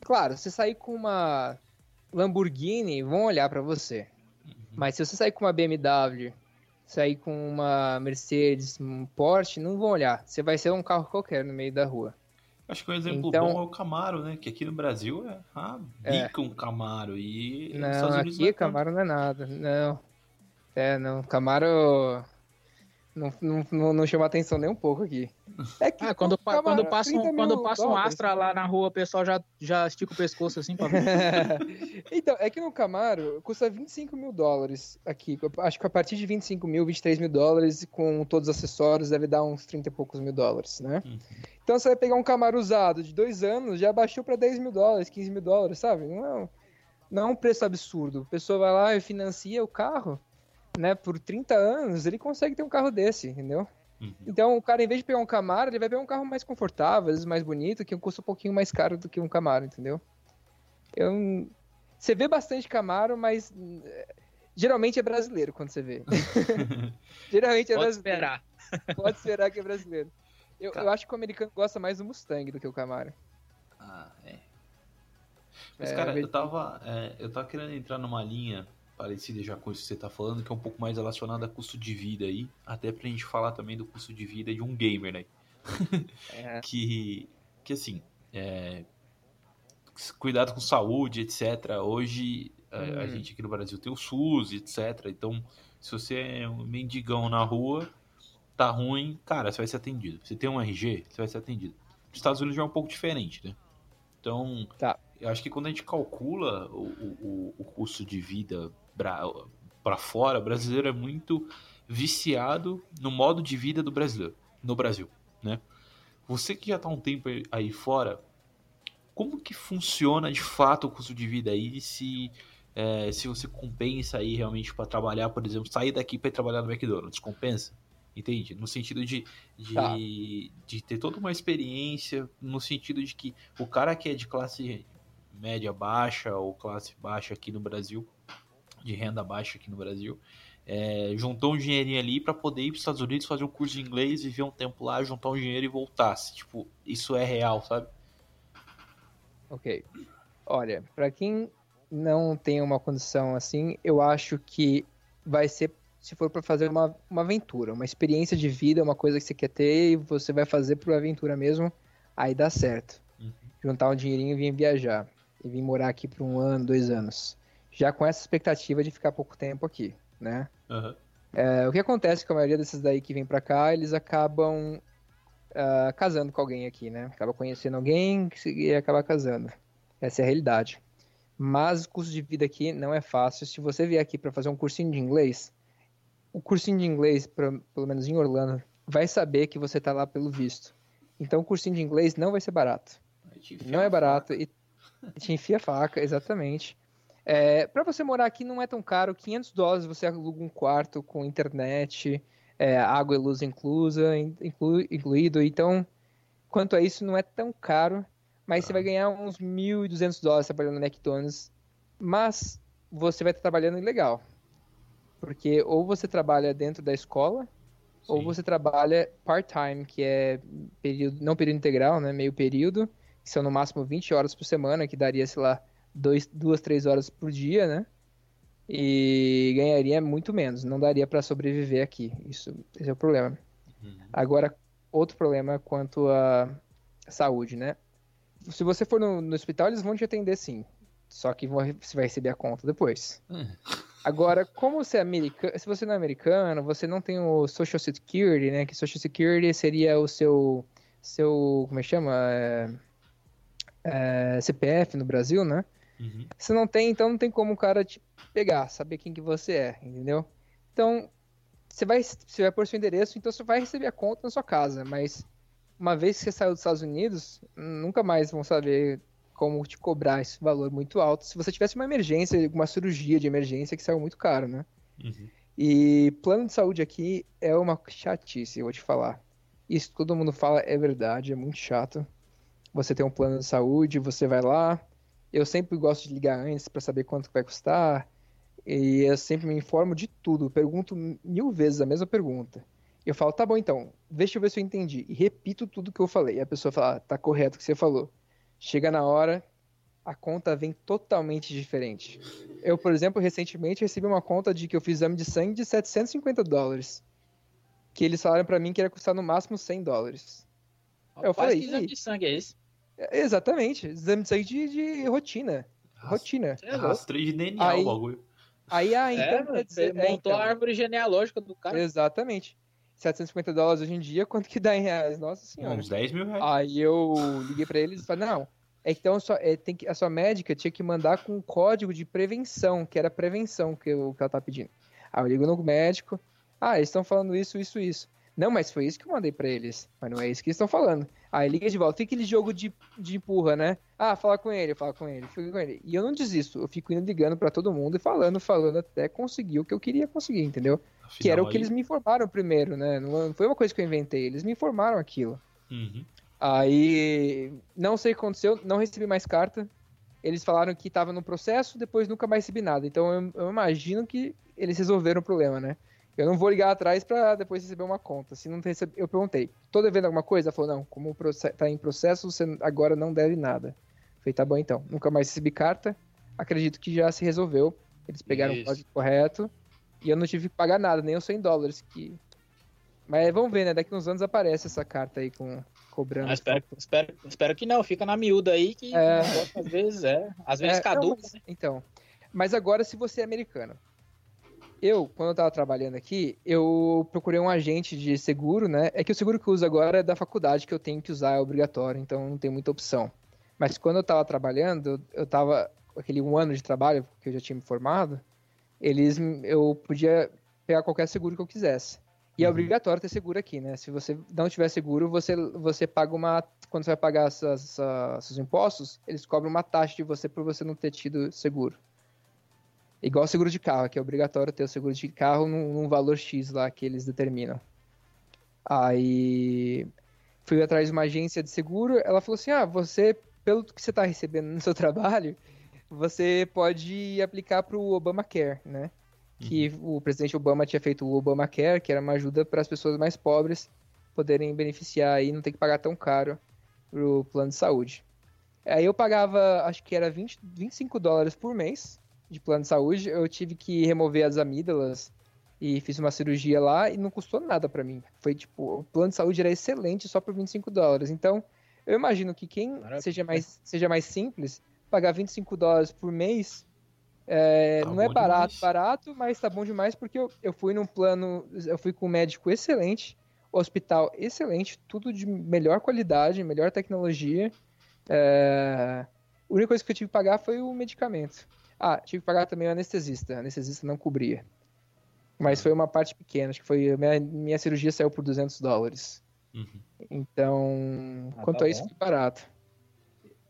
claro, você sair com uma Lamborghini, vão olhar para você. Uhum. Mas se você sair com uma BMW, sair com uma Mercedes, um Porsche, não vão olhar. Você vai ser um carro qualquer no meio da rua. Acho que um exemplo então, bom é o Camaro, né? Que aqui no Brasil é ah, bica é. um Camaro. E não, aqui Camaro não é nada. Não. É, não. Camaro não, não, não chama atenção nem um pouco aqui. É que, ah, quando, pô, quando passa, um, quando passa um Astra lá na rua, o pessoal já, já estica o pescoço assim pra ver. [LAUGHS] então, é que no Camaro custa 25 mil dólares aqui. Acho que a partir de 25 mil, 23 mil dólares, com todos os acessórios, deve dar uns 30 e poucos mil dólares, né? Uhum. Então você vai pegar um Camaro usado de dois anos, já baixou pra 10 mil dólares, 15 mil dólares, sabe? Não é, um, não é um preço absurdo. A pessoa vai lá e financia o carro né, por 30 anos, ele consegue ter um carro desse, entendeu? Uhum. Então, o cara, em vez de pegar um Camaro, ele vai pegar um carro mais confortável, às vezes mais bonito, que custa um pouquinho mais caro do que um Camaro, entendeu? Eu... Você vê bastante Camaro, mas eh, geralmente é brasileiro quando você vê. [LAUGHS] geralmente é Pode brasileiro. esperar. Pode esperar que é brasileiro. Eu, eu, acho que o americano gosta mais do Mustang do que o Camaro. Ah, é. Mas, é, cara, eu tava, é, eu tava querendo entrar numa linha parecida já com isso que você está falando, que é um pouco mais relacionado a custo de vida aí, até pra gente falar também do custo de vida de um gamer, né? [LAUGHS] É. que, que assim, é, cuidado com saúde, etc. Hoje a, hum. a, gente aqui no Brasil tem o SUS, etc. Então, se você é um mendigão na rua, tá ruim, cara, você vai ser atendido. Você tem um RG, você vai ser atendido. Nos Estados Unidos já é um pouco diferente, né? Então, tá. eu acho que quando a gente calcula o, o, o custo de vida para fora, o brasileiro é muito viciado no modo de vida do brasileiro, no Brasil, né? Você que já está um tempo aí fora, como que funciona de fato o custo de vida aí? Se é, se você compensa aí realmente para trabalhar, por exemplo, sair daqui para ir trabalhar no McDonald's, compensa? Entende? No sentido de, de, tá. de ter toda uma experiência, no sentido de que o cara que é de classe média baixa ou classe baixa aqui no Brasil de renda baixa aqui no Brasil, é, juntou um dinheirinho ali para poder ir para os Estados Unidos fazer um curso de inglês, viver um tempo lá, juntar um dinheiro e voltasse. Tipo, isso é real, sabe? Ok. Olha, para quem não tem uma condição assim, eu acho que vai ser se for para fazer uma, uma aventura, uma experiência de vida, uma coisa que você quer ter e você vai fazer por aventura mesmo, aí dá certo. Uhum. Juntar um dinheirinho e vir viajar. E vir morar aqui por um ano, dois anos já com essa expectativa de ficar pouco tempo aqui, né? Uhum. É, o que acontece com a maioria desses daí que vem para cá, eles acabam uh, casando com alguém aqui, né? Acaba conhecendo alguém e acaba casando. Essa é a realidade. Mas o custo de vida aqui não é fácil. Se você vier aqui para fazer um cursinho de inglês, o cursinho de inglês, pra, pelo menos em Orlando, vai saber que você tá lá pelo visto. Então o cursinho de inglês não vai ser barato. Não é barato e te enfia a faca, exatamente. É, para você morar aqui não é tão caro, 500 dólares você aluga um quarto com internet, é, água e luz inclusa, inclu, incluído. Então, quanto a isso, não é tão caro, mas ah. você vai ganhar uns 1.200 dólares trabalhando no McDonald's, mas você vai estar trabalhando ilegal. Porque ou você trabalha dentro da escola, Sim. ou você trabalha part-time, que é período, não período integral, né, meio período, que são no máximo 20 horas por semana, que daria, sei lá, dois, duas, três horas por dia, né? E ganharia muito menos, não daria para sobreviver aqui. Isso, esse é o problema. Uhum. Agora, outro problema quanto à saúde, né? Se você for no, no, hospital, eles vão te atender sim. Só que você vai receber a conta depois. Uhum. Agora, como você é americano, se você não é americano, você não tem o Social Security, né? Que Social Security seria o seu, seu, como é que chama? É, é, CPF no Brasil, né? Uhum. Se não tem, então não tem como o cara te pegar, saber quem que você é, entendeu? Então, você vai, você vai pôr seu endereço, então você vai receber a conta na sua casa, mas uma vez que você saiu dos Estados Unidos, nunca mais vão saber como te cobrar esse valor muito alto. Se você tivesse uma emergência, uma cirurgia de emergência que saiu muito caro, né? Uhum. E plano de saúde aqui é uma chatice, eu vou te falar. Isso todo mundo fala é verdade, é muito chato. Você tem um plano de saúde, você vai lá, eu sempre gosto de ligar antes para saber quanto vai custar. E eu sempre me informo de tudo. Pergunto mil vezes a mesma pergunta. Eu falo, tá bom então, deixa eu ver se eu entendi. E repito tudo que eu falei. E a pessoa fala, ah, tá correto o que você falou. Chega na hora, a conta vem totalmente diferente. Eu, por exemplo, recentemente recebi uma conta de que eu fiz exame de sangue de 750 dólares. Que eles falaram para mim que ia custar no máximo 100 dólares. Eu falei, que exame de sangue é esse? É, exatamente, exame de sangue de, de rotina. rotina. É rastreio de DNA aí, o bagulho. Aí, ah, então, é, dizer, montou é, então, a árvore genealógica do cara. Exatamente. 750 dólares hoje em dia, quanto que dá em reais? Nossa senhora. Uns 10 mil reais. Aí eu liguei pra eles e falei, não, é então só, é, tem que, a sua médica tinha que mandar com um código de prevenção, que era prevenção que, eu, que ela tá pedindo. Aí eu ligo no médico, ah, eles estão falando isso, isso, isso. Não, mas foi isso que eu mandei para eles. Mas não é isso que eles estão falando. Aí liga de volta. Fica aquele jogo de, de empurra, né? Ah, fala com ele, fala com ele, fica com ele. E eu não desisto. Eu fico indo ligando para todo mundo e falando, falando até conseguir o que eu queria conseguir, entendeu? Afinal, que era o que aí... eles me informaram primeiro, né? Não foi uma coisa que eu inventei. Eles me informaram aquilo. Uhum. Aí, não sei o que aconteceu, não recebi mais carta. Eles falaram que estava no processo, depois nunca mais recebi nada. Então eu, eu imagino que eles resolveram o problema, né? Eu não vou ligar atrás para depois receber uma conta. Se não recebe... Eu perguntei, tô devendo alguma coisa? Ela falou, não, como tá em processo, você agora não deve nada. Eu falei, tá bom então. Nunca mais recebi carta. Acredito que já se resolveu. Eles pegaram Isso. o código correto. E eu não tive que pagar nada, nem os 100 dólares. Que... Mas vamos ver, né? Daqui uns anos aparece essa carta aí com cobrando. Ah, espero, espero, espero que não. Fica na miúda aí que é... às vezes é. Às vezes é, caduca. Mas, né? Então. Mas agora, se você é americano, eu, quando eu tava trabalhando aqui, eu procurei um agente de seguro, né? É que o seguro que eu uso agora é da faculdade, que eu tenho que usar, é obrigatório, então não tem muita opção. Mas quando eu tava trabalhando, eu tava aquele um ano de trabalho que eu já tinha me formado, eles eu podia pegar qualquer seguro que eu quisesse. E é uhum. obrigatório ter seguro aqui, né? Se você não tiver seguro, você, você paga uma. Quando você vai pagar seus impostos, eles cobram uma taxa de você por você não ter tido seguro. Igual seguro de carro, que é obrigatório ter o seguro de carro num, num valor X lá que eles determinam. Aí fui atrás de uma agência de seguro, ela falou assim: ah, você, pelo que você está recebendo no seu [LAUGHS] trabalho, você pode aplicar para o Obamacare, né? Uhum. Que o presidente Obama tinha feito o Obamacare, que era uma ajuda para as pessoas mais pobres poderem beneficiar e não ter que pagar tão caro pro plano de saúde. Aí eu pagava, acho que era 20, 25 dólares por mês de plano de saúde, eu tive que remover as amígdalas e fiz uma cirurgia lá e não custou nada para mim. Foi tipo, o plano de saúde era excelente só por 25 dólares. Então, eu imagino que quem seja mais, seja mais simples, pagar 25 dólares por mês é, tá não é barato, demais. barato, mas tá bom demais porque eu, eu fui num plano, eu fui com um médico excelente, hospital excelente, tudo de melhor qualidade, melhor tecnologia. É, a única coisa que eu tive que pagar foi o medicamento. Ah, tive que pagar também o anestesista. O anestesista não cobria. Mas foi uma parte pequena. Acho que foi. Minha, minha cirurgia saiu por 200 dólares. Uhum. Então, ah, quanto tá a isso, bom. foi barato.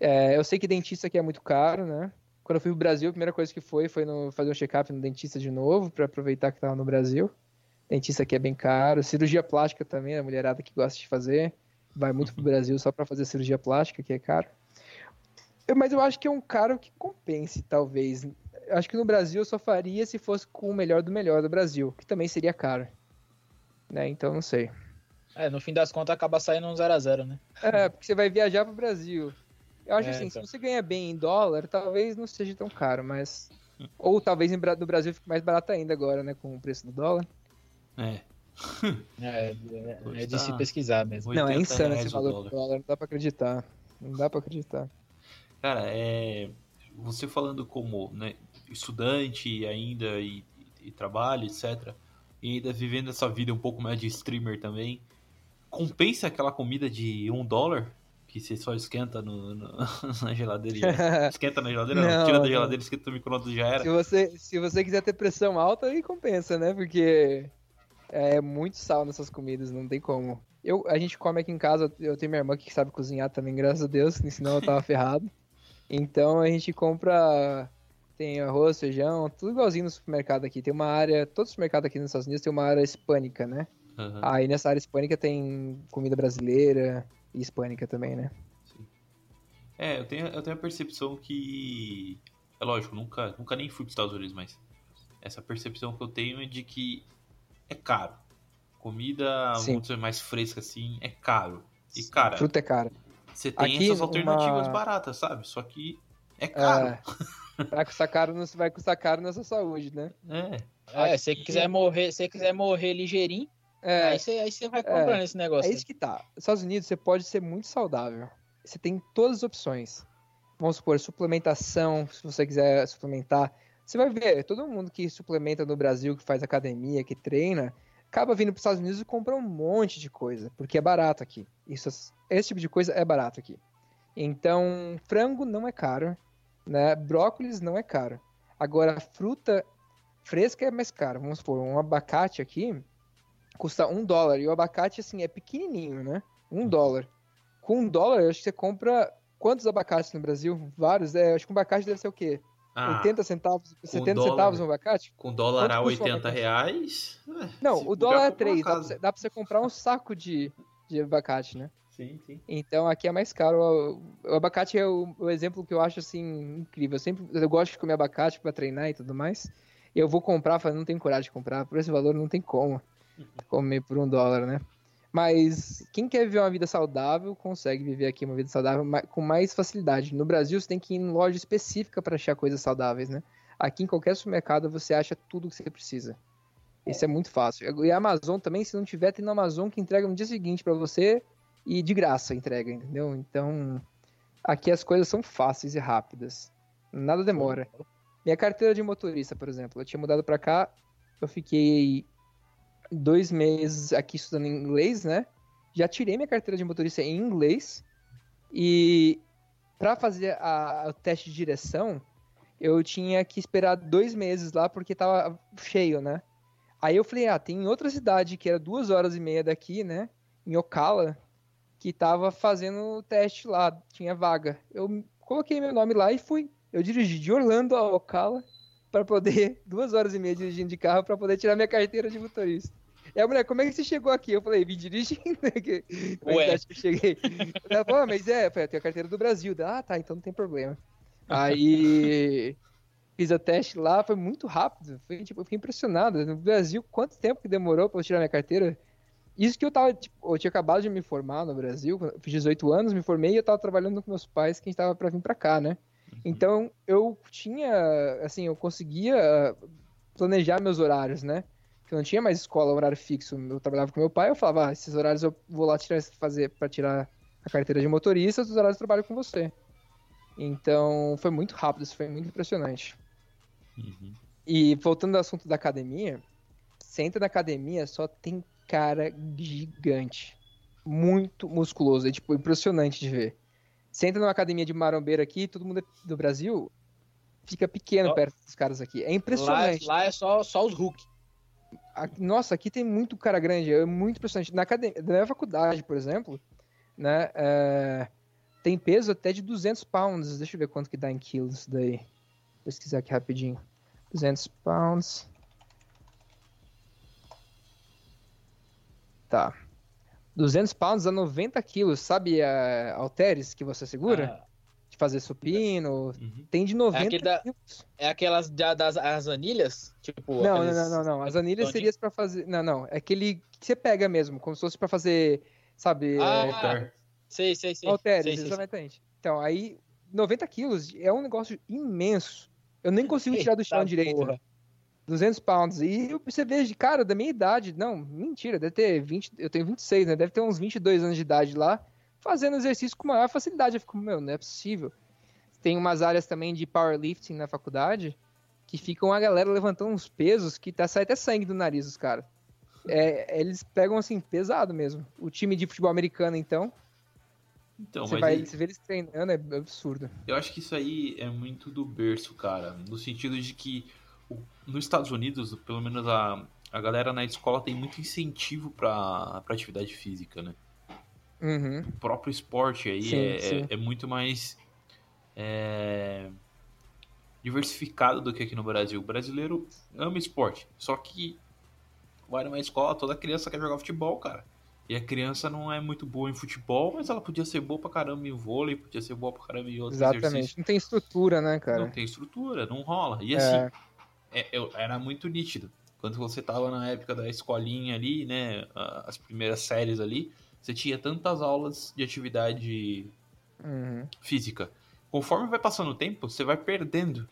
É, eu sei que dentista aqui é muito caro, né? Quando eu fui pro Brasil, a primeira coisa que foi foi no, fazer um check-up no dentista de novo, para aproveitar que tava no Brasil. Dentista aqui é bem caro. Cirurgia plástica também, a mulherada que gosta de fazer. Vai muito pro [LAUGHS] Brasil só para fazer cirurgia plástica, que é caro. Mas eu acho que é um caro que compense, talvez. Eu acho que no Brasil eu só faria se fosse com o melhor do melhor do Brasil, que também seria caro. Né? Então não sei. É, no fim das contas acaba saindo um 0x0, né? É, porque você vai viajar pro Brasil. Eu acho é, assim, então. se você ganha bem em dólar, talvez não seja tão caro, mas. Ou talvez no Brasil fique mais barato ainda agora, né? Com o preço do dólar. É. [LAUGHS] é, é, é de se pesquisar mesmo. Não, é insano esse valor do dólar, não dá pra acreditar. Não dá pra acreditar. Cara, é, você falando como né, estudante ainda e, e, trabalho, etc. E ainda vivendo essa vida um pouco mais de streamer também. Compensa aquela comida de um dólar? Que você só esquenta no, no [LAUGHS] na geladeira. [LAUGHS] esquenta na geladeira, não, não tira da geladeira, esquenta no microondas já era. Se você, se você quiser ter pressão alta, aí compensa, né? Porque é muito sal nessas comidas, não tem como. Eu, a gente come aqui em casa, eu tenho minha irmã que sabe cozinhar também, graças a Deus, senão eu tava [LAUGHS] ferrado. Então a gente compra. Tem arroz, feijão, tudo igualzinho no supermercado aqui. Tem uma área. Todo supermercado aqui nos Estados Unidos tem uma área hispânica, né? Uhum. Aí nessa área hispânica tem comida brasileira e hispânica também, né? Sim. É, eu tenho, eu tenho a percepção que. É lógico, nunca, nunca nem fui para os Estados Unidos, mas essa percepção que eu tenho é de que é caro comida muito mais fresca assim é caro. E cara, fruta é cara. Você tem Aqui, essas alternativas uma... baratas, sabe? Só que é caro. É, [LAUGHS] vai custar caro, não vai custar caro na sua saúde, né? É. É, se você quiser morrer, se quiser morrer ligeirinho, é, aí você aí você vai comprando é, esse negócio. É isso que tá. Nos Estados Unidos você pode ser muito saudável. Você tem todas as opções. Vamos supor, suplementação, se você quiser suplementar. Você vai ver, todo mundo que suplementa no Brasil, que faz academia, que treina, acaba vindo para os Estados Unidos e compra um monte de coisa, porque é barato aqui. Isso, esse tipo de coisa é barato aqui. Então, frango não é caro, né? Brócolis não é caro. Agora, fruta fresca é mais caro. Vamos supor, um abacate aqui custa um dólar. E o abacate, assim, é pequenininho, né? Um uhum. dólar. Com um dólar, eu acho que você compra quantos abacates no Brasil? Vários. É, acho que um abacate deve ser o quê? Ah, 80 centavos, 70 dólar, centavos um abacate? Com dólar a 80 reais? É, Não, o dólar é 3. Dá pra, você, dá pra, você, comprar um saco de, de abacate, né? Sim, sim. Então aqui é mais caro. O, o abacate é o, o, exemplo que eu acho assim incrível. Eu sempre eu gosto de comer abacate para treinar e tudo mais. Eu vou comprar, mas não tenho coragem de comprar. Por esse valor não tem como comer por um dólar, né? Mas quem quer viver uma vida saudável consegue viver aqui uma vida saudável com mais facilidade. No Brasil, você tem que ir em loja específica para achar coisas saudáveis, né? Aqui em qualquer supermercado você acha tudo que você precisa. Isso é muito fácil. E a Amazon também, se não tiver, tem na Amazon que entrega no dia seguinte para você e de graça entrega, entendeu? Então, aqui as coisas são fáceis e rápidas. Nada demora. Minha carteira de motorista, por exemplo, eu tinha mudado para cá, eu fiquei dois meses aqui estudando inglês, né? Já tirei minha carteira de motorista em inglês e para fazer a, o teste de direção, eu tinha que esperar dois meses lá porque tava cheio, né? Aí eu falei, ah, tem outra cidade que era duas horas e meia daqui, né? Em Ocala, que tava fazendo o teste lá, tinha vaga. Eu coloquei meu nome lá e fui. Eu dirigi de Orlando a Ocala para poder, [LAUGHS] duas horas e meia dirigindo de carro para poder tirar minha carteira de motorista. E a mulher, como é que você chegou aqui? Eu falei, vim dirigindo. [LAUGHS] Né, Ué. Acho que eu cheguei. Ela falou, ah, mas é, eu tenho a carteira do Brasil. Ah, tá, então não tem problema. Aí [LAUGHS] fiz o teste lá, foi muito rápido. Foi, tipo, eu fiquei impressionado. No Brasil, quanto tempo que demorou para eu tirar minha carteira? Isso que eu tava, tipo, eu tinha acabado de me formar no Brasil, fiz 18 anos, me formei e eu tava trabalhando com meus pais, que a gente tava pra vir pra cá, né? Então, eu tinha, assim, eu conseguia planejar meus horários, né? Que eu não tinha mais escola, horário fixo. Eu trabalhava com meu pai, eu falava, ah, esses horários eu vou lá tirar, fazer para tirar a carteira de motorista, os horários eu trabalho com você. Então, foi muito rápido, isso foi muito impressionante. Uhum. E voltando ao assunto da academia, você entra na academia, só tem cara gigante. Muito musculoso. É tipo impressionante de ver. Você entra numa academia de marombeiro aqui, todo mundo é do Brasil fica pequeno só... perto dos caras aqui. É impressionante. Lá, lá é só, só os Hulk. Nossa, aqui tem muito cara grande, é muito impressionante. Na, academia, na minha faculdade, por exemplo, né, é, tem peso até de 200 pounds. Deixa eu ver quanto que dá em quilos isso daí. Vou pesquisar aqui rapidinho. 200 pounds. Tá. 200 pounds a 90 quilos, sabe a halteres que você segura? Ah. De fazer supino. Uhum. Tem de 90 é da, quilos. É aquelas da, das as anilhas? Tipo, não, aqueles... não, não, não, não. As anilhas seriam para fazer. Não, não. É aquele que você pega mesmo, como se fosse para fazer, sabe? Ah, é... sei, sei, sei. Halteres, sei, exatamente. Sei. Então, aí, 90 quilos é um negócio imenso. Eu nem consigo [LAUGHS] tirar do chão direito. Porra. 200 pounds. E você vê, cara, da minha idade, não, mentira, deve ter 20, eu tenho 26, né? Deve ter uns 22 anos de idade lá, fazendo exercício com maior facilidade. Eu fico, meu, não é possível. Tem umas áreas também de powerlifting na faculdade que ficam a galera levantando uns pesos que tá saindo até sangue do nariz dos caras. É, eles pegam assim, pesado mesmo. O time de futebol americano, então. Então, você, vai, ele... você vê eles treinando, é absurdo. Eu acho que isso aí é muito do berço, cara. No sentido de que nos Estados Unidos, pelo menos a, a galera na escola tem muito incentivo para atividade física, né? Uhum. O próprio esporte aí sim, é, sim. É, é, muito mais é, diversificado do que aqui no Brasil. O brasileiro ama esporte, só que vai numa escola, toda criança quer jogar futebol, cara. E a criança não é muito boa em futebol, mas ela podia ser boa pra caramba em vôlei, podia ser boa pra caramba em outros Exatamente. Exercícios. Não tem estrutura, né, cara? Não tem estrutura, não rola. E assim, é. Eu, era muito nítido. Quando você tava na época da escolinha ali, né? As primeiras séries ali, você tinha tantas aulas de atividade uhum. física. Conforme vai passando o tempo, você vai perdendo.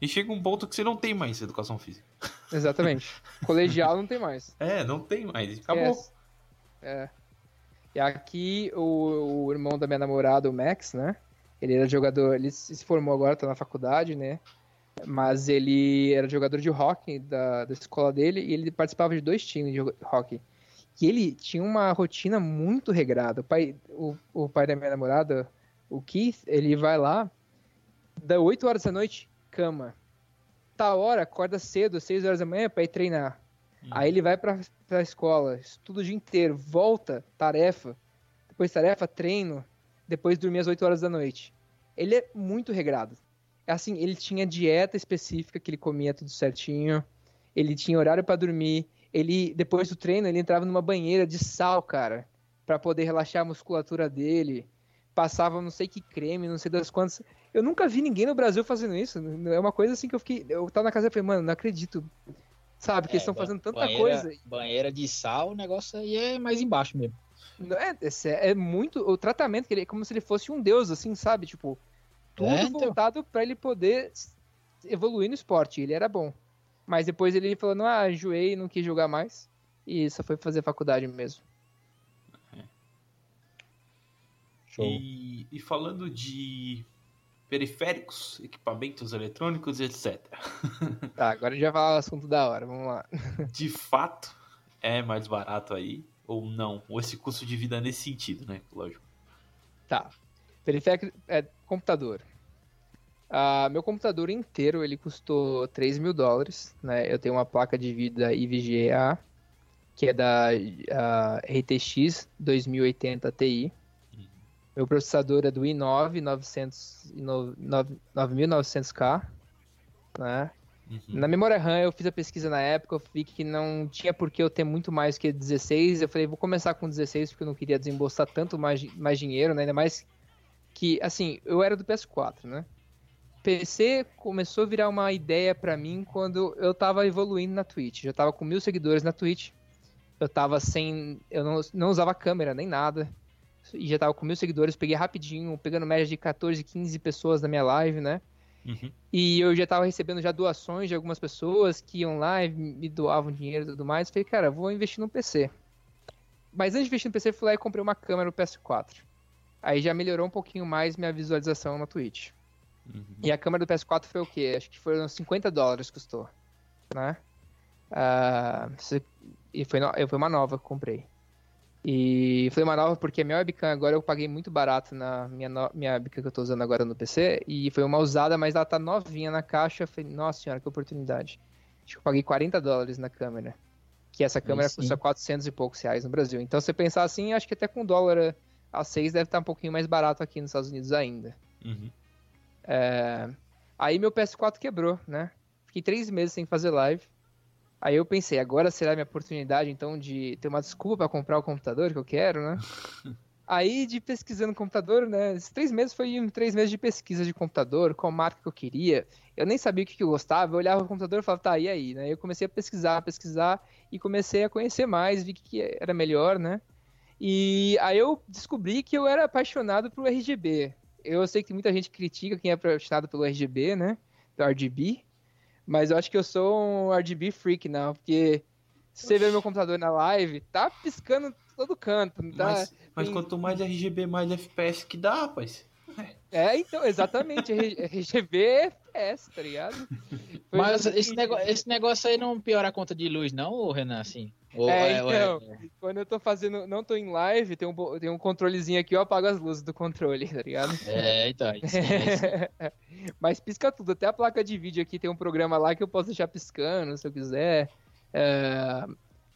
E chega um ponto que você não tem mais educação física. Exatamente. [LAUGHS] Colegial não tem mais. É, não tem mais. Acabou. É. é. E aqui o, o irmão da minha namorada, o Max, né? Ele era jogador, ele se formou agora, tá na faculdade, né? Mas ele era jogador de hockey da, da escola dele e ele participava de dois times de hockey. E ele tinha uma rotina muito regrada. O pai, o, o pai da minha namorada, o Keith, ele vai lá, dá 8 horas da noite, cama. Tá hora, acorda cedo, 6 horas da manhã para ir treinar. Hum. Aí ele vai pra, pra escola, estuda o dia inteiro, volta, tarefa. Depois tarefa, treino. Depois dormir às 8 horas da noite. Ele é muito regrado. Assim, ele tinha dieta específica que ele comia tudo certinho. Ele tinha horário para dormir. Ele, depois do treino, ele entrava numa banheira de sal, cara, para poder relaxar a musculatura dele. Passava não sei que creme, não sei das quantas. Eu nunca vi ninguém no Brasil fazendo isso. É uma coisa assim que eu fiquei. Eu tava na casa e falei, mano, não acredito. Sabe, que é, eles estão fazendo tanta banheira, coisa. Banheira de sal, o negócio aí é mais embaixo mesmo. É, é muito. O tratamento que ele é como se ele fosse um deus, assim, sabe? Tipo, tudo é, então... voltado para ele poder evoluir no esporte. Ele era bom. Mas depois ele falou, não, ah, enjoei, não quis jogar mais. E só foi fazer faculdade mesmo. É. E, e, falando de periféricos, equipamentos eletrônicos, etc. [LAUGHS] Tá, agora a gente vai falar o assunto da hora, vamos lá. [LAUGHS] De fato, é mais barato aí, ou não? Ou esse custo de vida nesse sentido, né? Lógico. Tá. Periférico é computador. Uh, meu computador inteiro ele custou 3 mil dólares. Né? Eu tenho uma placa de vídeo da IVGA, que é da uh, RTX 2080 Ti. Meu processador é do i9 9900K. Né? Uhum. Na memória RAM eu fiz a pesquisa na época, eu vi que não tinha por que eu ter muito mais que 16. Eu falei, vou começar com 16 porque eu não queria desembolsar tanto mais, mais dinheiro, né? ainda mais que, assim, eu era do PS4, né? PC começou a virar uma ideia para mim quando eu tava evoluindo na Twitch. Já tava com mil seguidores na Twitch. Eu tava sem. Eu não, não usava câmera nem nada. E já tava com mil seguidores. Peguei rapidinho, pegando média de 14, 15 pessoas na minha live, né? Uhum. E eu já tava recebendo já doações de algumas pessoas que iam lá e me doavam dinheiro e tudo mais. Falei, cara, vou investir no PC. Mas antes de investir no PC, fui lá e comprei uma câmera no PS4. Aí já melhorou um pouquinho mais minha visualização na Twitch. Uhum. E a câmera do PS4 foi o quê? Acho que foram 50 dólares que custou, né? Uh, e foi, no, foi uma nova que comprei. E foi uma nova porque a minha webcam agora eu paguei muito barato na minha, no, minha webcam que eu tô usando agora no PC. E foi uma usada, mas ela tá novinha na caixa. Eu falei, nossa senhora, que oportunidade. Acho que eu paguei 40 dólares na câmera. Que essa câmera custa 400 e poucos reais no Brasil. Então, se você pensar assim, acho que até com dólar a 6 deve estar um pouquinho mais barato aqui nos Estados Unidos ainda. Uhum. É... Aí meu PS4 quebrou, né? Fiquei três meses sem fazer live. Aí eu pensei, agora será minha oportunidade então de ter uma desculpa para comprar o computador que eu quero, né? [LAUGHS] Aí de pesquisando computador, né? Esses três meses foi três meses de pesquisa de computador, qual marca que eu queria. Eu nem sabia o que, que eu gostava, eu olhava o computador e falava, tá, e aí, né? Eu comecei a pesquisar, pesquisar e comecei a conhecer mais, vi que era melhor, né? E aí eu descobri que eu era apaixonado pelo RGB. Eu sei que muita gente critica quem é apaixonado pelo RGB, né? Do RGB. Mas eu acho que eu sou um RGB freak, não. Porque se você ver meu computador na live, tá piscando todo canto. Tá, mas, mas tem... quanto mais RGB, mais FPS que dá, rapaz. É, então, exatamente. RGB [LAUGHS] é FPS, tá ligado? [LAUGHS] Foi mas esse, negócio, esse negócio aí não piora a conta de luz, não, Renan? Assim? Ou, é, é, então, é, quando eu tô fazendo, não tô em live, tem um, tem um controlezinho aqui, eu apago as luzes do controle, tá ligado? [LAUGHS] É, então. Isso, é [LAUGHS] Mas pisca tudo, até a placa de vídeo aqui tem um programa lá que eu posso deixar piscando, se eu quiser. É,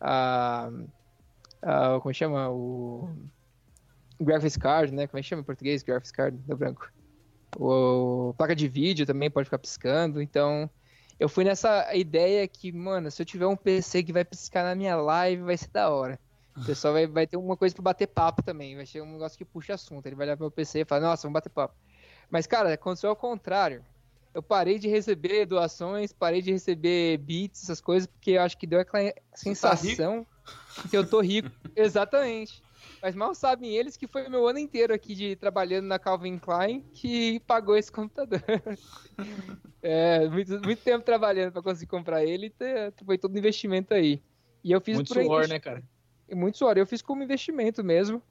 a, a, como chama? O graphics card, né? Como é que chama em português? Graphics card, deu branco. O, placa de vídeo também pode ficar piscando, então eu fui nessa ideia que, mano, se eu tiver um PC que vai piscar na minha live, vai ser da hora. O pessoal vai, vai ter uma coisa pra bater papo também. Vai ser um negócio que puxa assunto. Ele vai olhar pro meu PC e falar, nossa, vamos bater papo. Mas, cara, aconteceu ao contrário. eu parei de receber doações, parei de receber bits, essas coisas, porque eu acho que deu aquela tá sensação tá que eu tô rico. [LAUGHS] Exatamente. Mas mal sabem eles que foi meu ano inteiro aqui de trabalhando na Calvin Klein que pagou esse computador. [LAUGHS] é, muito, muito tempo trabalhando para conseguir comprar ele, foi todo investimento aí. E eu fiz muito suor, né, cara? Muito suor. Eu fiz como investimento mesmo.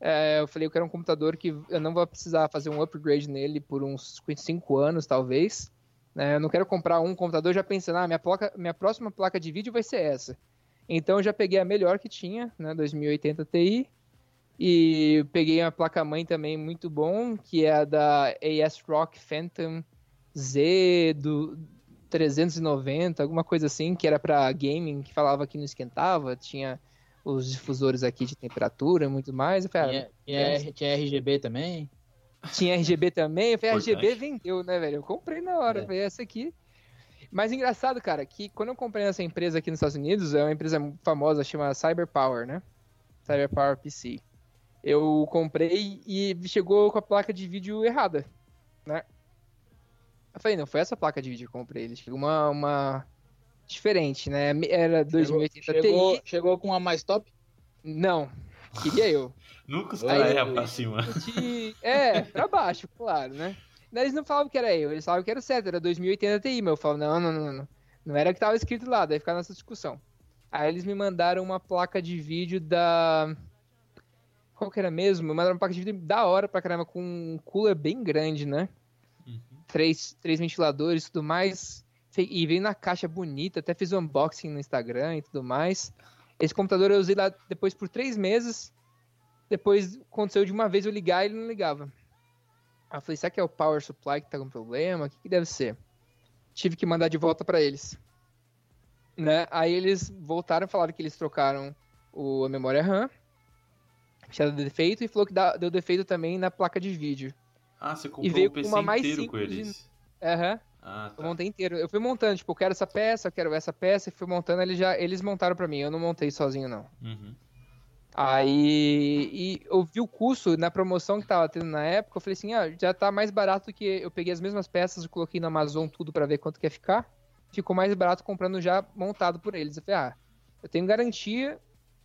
É, eu falei que era um computador que eu não vou precisar fazer um upgrade nele por uns 5 anos, talvez. É, eu não quero comprar um computador já pensando, ah, minha, placa, minha próxima placa de vídeo vai ser essa. Então eu já peguei a melhor que tinha, né, 2080 Ti, e peguei uma placa-mãe também muito bom, que é a da ASRock Phantom Z do 390, alguma coisa assim, que era para gaming, que falava que não esquentava, tinha os difusores aqui de temperatura e muito mais. Eu falei, ah, tinha, é, tinha RGB também? Tinha RGB também. Eu falei, RGB vendeu, né, velho? Eu comprei na hora. É. falei, essa aqui. Mas engraçado, cara, que quando eu comprei essa empresa aqui nos Estados Unidos, é uma empresa famosa, chama CyberPower, né? CyberPower PC. Eu comprei e chegou com a placa de vídeo errada, né? Eu falei, não, foi essa placa de vídeo que eu comprei. Ele chegou uma, uma diferente, né? Era 2080 chegou, Ti. Chegou com uma mais top? Não, queria eu. Nunca os caras erram pra cima. É, pra baixo, claro, né? Eles não falavam que era eu, eles falavam que era o certo, era 2080 Ti, mas eu falo, não, não, não, não. Não era o que tava escrito lá, daí ficar nessa discussão. Aí eles me mandaram uma placa de vídeo da. Qual que era mesmo? Me mandaram uma placa de vídeo da hora pra caramba, com um cooler bem grande, né? Uhum. Três, três ventiladores e tudo mais. E veio na caixa bonita, até fiz um unboxing no Instagram e tudo mais. Esse computador eu usei lá depois por três meses. Depois aconteceu de uma vez eu ligar e ele não ligava. Aí eu falei, será que é o power supply que tá com problema? O que, que deve ser? Tive que mandar de volta para eles. Né? Aí eles voltaram e falaram que eles trocaram o, a memória RAM. Tinha dado defeito e falou que deu defeito também na placa de vídeo. Ah, você comprou e veio o PC uma mais inteiro com eles. Aham. De... Uhum. Ah, tá. Eu montei inteiro. Eu fui montando, tipo, eu quero essa peça, eu quero essa peça, e fui montando, eles já eles montaram para mim, eu não montei sozinho, não. Uhum. Aí e eu vi o custo na promoção que tava tendo na época, eu falei assim, ah, já tá mais barato que eu peguei as mesmas peças, eu coloquei na Amazon tudo para ver quanto quer ficar. Ficou mais barato comprando já montado por eles. Eu falei, ah, eu tenho garantia